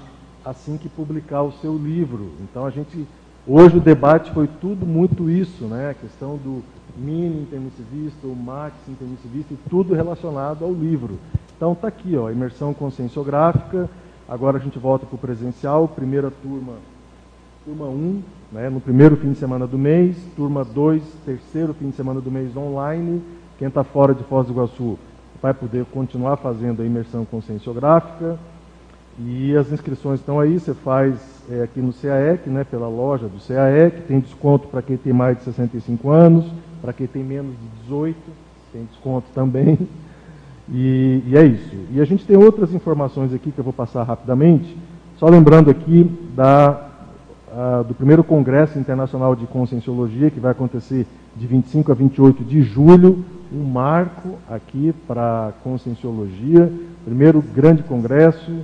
assim que publicar o seu livro. Então a gente hoje o debate foi tudo muito isso, né? A questão do mini intermissivista, o max intermissivista e tudo relacionado ao livro. Então tá aqui, ó, imersão conscienciográfica. Agora a gente volta para o presencial, primeira turma, turma 1, né, no primeiro fim de semana do mês, turma 2, terceiro fim de semana do mês online. Quem está fora de Foz do Iguaçu vai poder continuar fazendo a imersão conscienciográfica. E as inscrições estão aí, você faz é, aqui no CAEC, né, pela loja do CAEC, tem desconto para quem tem mais de 65 anos, para quem tem menos de 18, tem desconto também. E, e, é isso. E a gente tem outras informações aqui que eu vou passar rapidamente, só lembrando aqui da, a, do primeiro Congresso Internacional de Conscienciologia, que vai acontecer de 25 a 28 de julho, um marco aqui para a Conscienciologia, primeiro grande congresso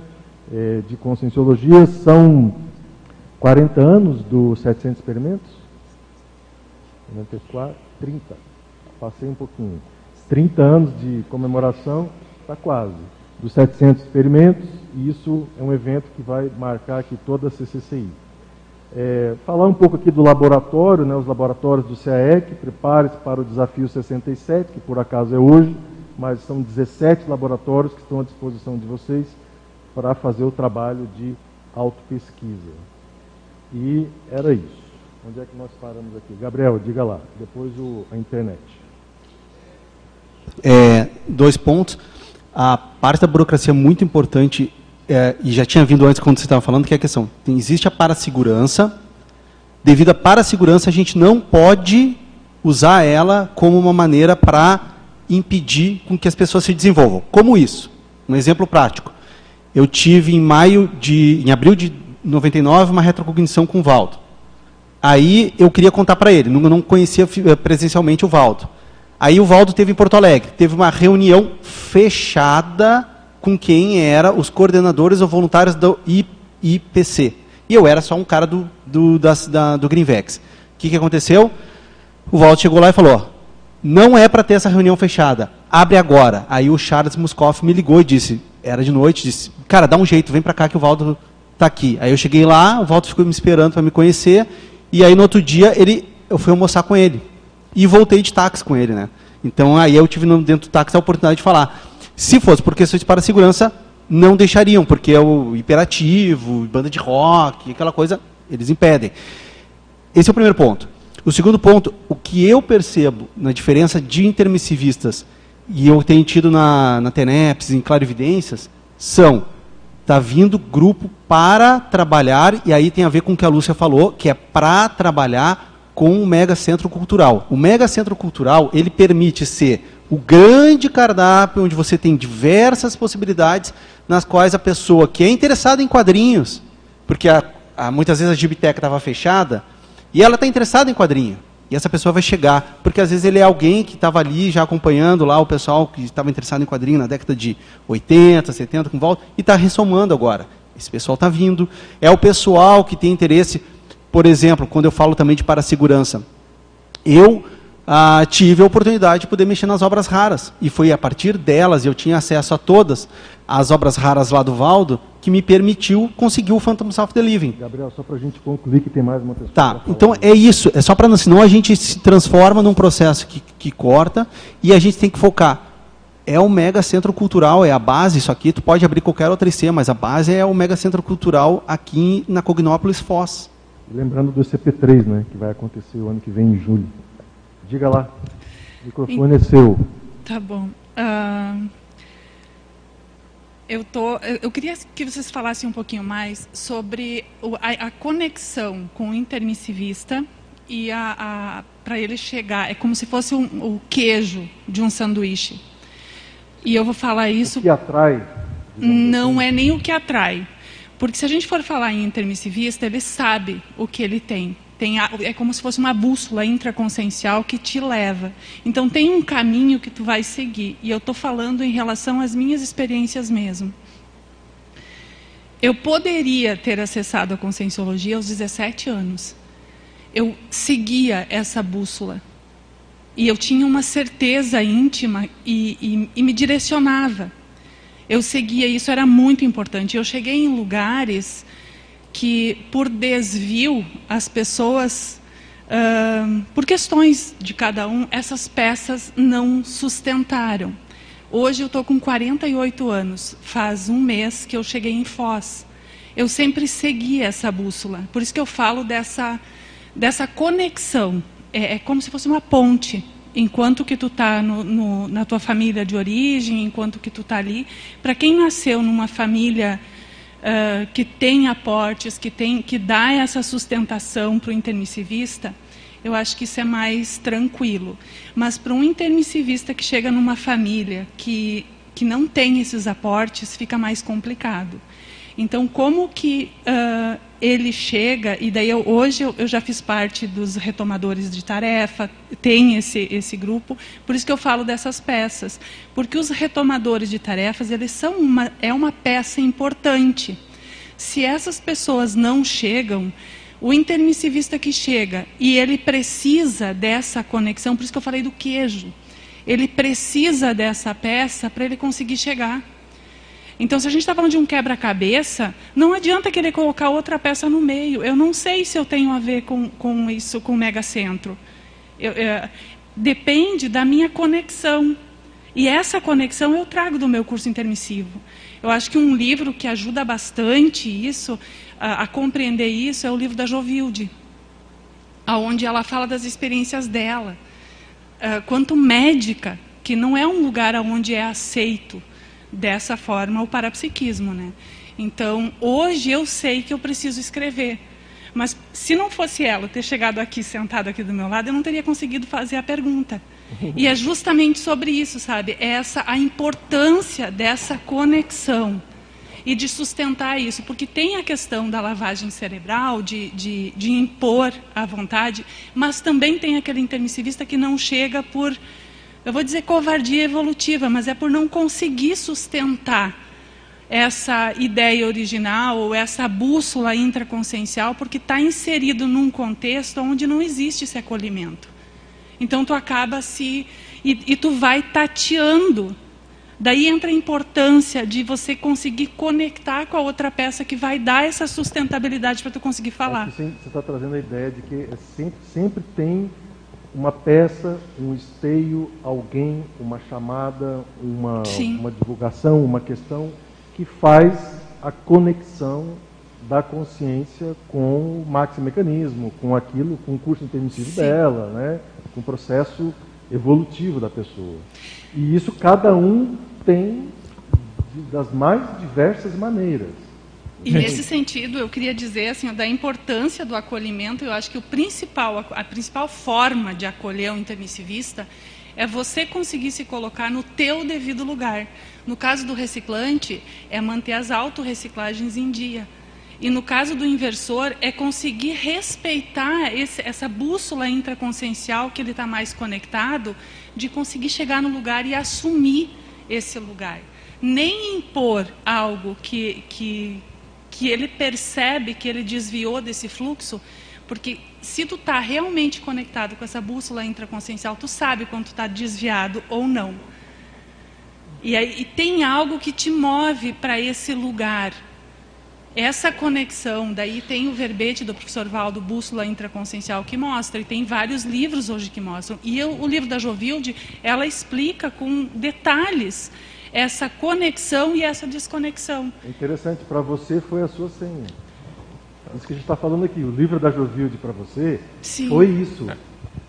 eh, de Conscienciologia, são 40 anos dos 700 experimentos? 94, 30, passei um pouquinho. 30 anos de comemoração, está quase, dos 700 experimentos, e isso é um evento que vai marcar aqui toda a CCCI. É, falar um pouco aqui do laboratório, né, os laboratórios do CAEC, prepare-se para o desafio 67, que por acaso é hoje, mas são 17 laboratórios que estão à disposição de vocês para fazer o trabalho de autopesquisa. E era isso. Onde é que nós paramos aqui? Gabriel, diga lá, depois o, a internet. É, dois pontos. A parte da burocracia é muito importante é, e já tinha vindo antes quando você estava falando, que é a questão, tem, existe a parasegurança, devido à parasegurança a gente não pode usar ela como uma maneira para impedir com que as pessoas se desenvolvam. Como isso? Um exemplo prático. Eu tive em maio de, em abril de 99, uma retrocognição com o Valdo. Aí eu queria contar para ele, não, conhecia eh, presencialmente o Valdo. Aí o Valdo teve em Porto Alegre, teve uma reunião fechada com quem era os coordenadores ou voluntários do IPC. E eu era só um cara do, do, das, da, do Greenvex. O que, que aconteceu? O Walter chegou lá e falou, não é para ter essa reunião fechada, abre agora. Aí o Charles Muscoff me ligou e disse, era de noite, disse, cara, dá um jeito, vem para cá que o Valdo está aqui. Aí eu cheguei lá, o Walter ficou me esperando para me conhecer, e aí no outro dia ele, eu fui almoçar com ele. E voltei de táxi com ele, né? Então aí eu tive dentro do táxi a oportunidade de falar. Se fosse por questões para segurança, não deixariam, porque é o hiperativo, banda de rock, aquela coisa, eles impedem. Esse é o primeiro ponto. O segundo ponto, o que eu percebo na diferença de intermissivistas, e eu tenho tido na, na TENEPS, em Clarividências, são, está vindo grupo para trabalhar, e aí tem a ver com o que a Lúcia falou, que é para trabalhar com o mega centro cultural. O mega centro cultural, ele permite ser o grande cardápio, onde você tem diversas possibilidades, nas quais a pessoa que é interessada em quadrinhos, porque a, a, muitas vezes a Gibiteca estava fechada, e ela está interessada em quadrinho. E essa pessoa vai chegar, porque às vezes ele é alguém que estava ali já acompanhando lá o pessoal que estava interessado em quadrinho na década de 80, 70, com volta, e está ressomando agora. Esse pessoal está vindo. É o pessoal que tem interesse, por exemplo, quando eu falo também de parasegurança. Eu ah, tive a oportunidade de poder mexer nas obras raras. E foi a partir delas, eu tinha acesso a todas as obras raras lá do Valdo, que me permitiu conseguir o Phantom South the Living. Gabriel, só para a gente concluir que tem mais uma pessoa. Tá, então é isso. É só para senão a gente se transforma num processo que, que corta e a gente tem que focar. é o mega centro cultural, é a base, isso aqui, tu pode abrir qualquer outra IC, mas a base é o mega centro cultural aqui na Cognópolis Foz. Lembrando do CP3, né, que vai acontecer o ano que vem, em julho. Diga lá, o microfone é seu. Tá bom. Uh, eu, tô, eu queria que vocês falassem um pouquinho mais sobre a, a, conexão com o intermissivista e a, a para ele chegar. É como se fosse um, o queijo de um sanduíche. E eu vou falar isso. O que atrai? Não é nem o que atrai. Porque se a gente for falar em intermissivista, ele sabe o que ele tem. Tem é como se fosse uma bússola intraconsciencial que te leva. Então tem um caminho que tu vai seguir. E eu estou falando em relação às minhas experiências mesmo. Eu poderia ter acessado a conscienciologia aos 17 anos. Eu seguia essa bússola. E eu tinha uma certeza íntima e, e, e me direcionava. Eu seguia isso, era muito importante. Eu cheguei em lugares que, por desvio, as pessoas, uh, por questões de cada um, essas peças não sustentaram. Hoje eu estou com 48 anos, faz um mês que eu cheguei em Foz. Eu sempre segui essa bússola, por isso que eu falo dessa, dessa conexão é, é como se fosse uma ponte enquanto que tu está na tua família de origem, enquanto que tu está ali. Para quem nasceu numa família que tem aportes, que, tem, que dá essa sustentação para o intermissivista, eu acho que isso é mais tranquilo. Mas para um intermissivista que chega numa família que, que não tem esses aportes, fica mais complicado. Então, como que uh, ele chega, e daí eu, hoje eu, eu, já fiz parte dos retomadores de tarefa, tem esse, esse grupo, por isso que eu falo dessas peças. Porque os retomadores de tarefas, eles são uma, é uma peça importante. Se essas pessoas não chegam, o intermissivista que chega e ele precisa dessa conexão, por isso que eu falei do queijo, ele precisa dessa peça para ele conseguir chegar. Então, se a gente está falando de um quebra-cabeça, não adianta querer colocar outra peça no meio. Eu não sei se eu tenho a ver com, com isso, com o megacentro. Eu, é, depende da minha conexão. E essa conexão eu trago do meu curso intermissivo. Eu acho que um livro que ajuda bastante isso, a, a compreender isso, é o livro da Jovilde, aonde ela fala das experiências dela. Uh, quanto médica, que não é um lugar onde é aceito dessa forma o parapsiquismo, né? Então, hoje eu sei que eu preciso escrever. Mas se não fosse ela ter chegado aqui, sentado aqui do meu lado, eu não teria conseguido fazer a pergunta. E é justamente sobre isso, sabe? É essa a importância dessa conexão e de sustentar isso, porque tem a questão da lavagem cerebral, de, de, de impor a vontade, mas também tem aquele intermissivista que não chega por eu vou dizer covardia evolutiva, mas é por não conseguir sustentar essa ideia original ou essa bússola intraconsciencial, porque está inserido num contexto onde não existe esse acolhimento. Então tu acaba se e, e tu vai tateando. Daí entra a importância de você conseguir conectar com a outra peça que vai dar essa sustentabilidade para tu conseguir falar. Você está trazendo a ideia de que é sempre, sempre tem uma peça, um esteio, alguém, uma chamada, uma, uma divulgação, uma questão que faz a conexão da consciência com o maxi-mecanismo, com aquilo, com o curso intermissivo Sim. dela, né? com o processo evolutivo da pessoa. E isso cada um tem das mais diversas maneiras. E nesse sentido, eu queria dizer assim, da importância do acolhimento. Eu acho que o principal, a principal forma de acolher um intermissivista é você conseguir se colocar no teu devido lugar. No caso do reciclante, é manter as autorreciclagens em dia. E no caso do inversor, é conseguir respeitar esse, essa bússola intraconsciencial que ele está mais conectado, de conseguir chegar no lugar e assumir esse lugar. Nem impor algo que, que, que ele percebe que ele desviou desse fluxo, porque se tu está realmente conectado com essa bússola intraconsciencial, tu sabe quando tu está desviado ou não. E, aí, e tem algo que te move para esse lugar. essa conexão, daí tem o verbete do professor Valdo, Bússola Intraconsciencial, que mostra, e tem vários livros hoje que mostram. E eu, o livro da Jovilde, ela explica com detalhes essa conexão e essa desconexão. É interessante, para você foi a sua senha. Isso que a gente está falando aqui, o livro da Jovilde para você Sim. foi isso.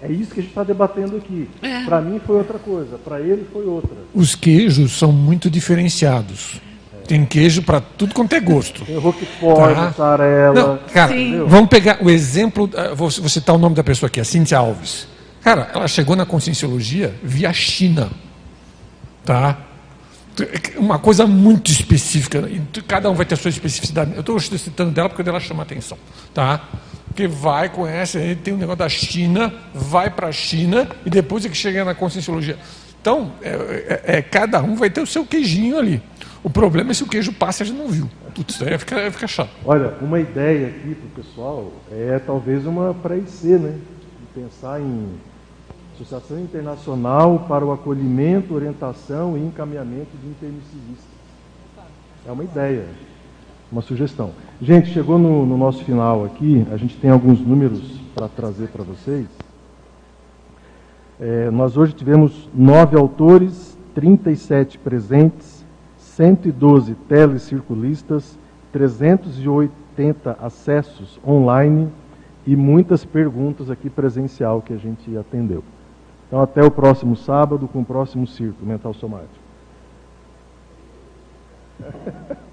É isso que a gente está debatendo aqui. É. Para mim foi outra coisa, para ele foi outra. Os queijos são muito diferenciados. Tem queijo para tudo quanto é gosto. Tem roquefort, mussarela. Não, cara, Sim. vamos pegar o exemplo, ah, vou, vou citar o nome da pessoa aqui, a Cíntia Alves. Cara, ela chegou na conscienciologia via China. Tá? Uma coisa muito específica. tu- Cada um vai ter a sua especificidade. Eu estou citando dela porque dela chama atenção. Tá? Porque vai, conhece, tem um negócio da China, vai para a China e depois é que chega na conscienciologia. Então, é, é- é- cada um vai ter o seu queijinho ali. O problema é se o queijo passa a gente não viu. Putz, daí fica, fica chato. Olha, uma ideia aqui para o pessoal é talvez uma para IC, né? Pensar em Associação Internacional para o Acolhimento, Orientação e Encaminhamento de Intermissivistas. É uma ideia, uma sugestão. Gente, chegou no, no nosso final aqui, a gente tem alguns números para trazer para vocês. É, nós hoje tivemos nove autores, 37 presentes, 112 telecirculistas, 380 acessos online e muitas perguntas aqui presencial que a gente atendeu. Então, até o próximo sábado com o próximo circo mental somático.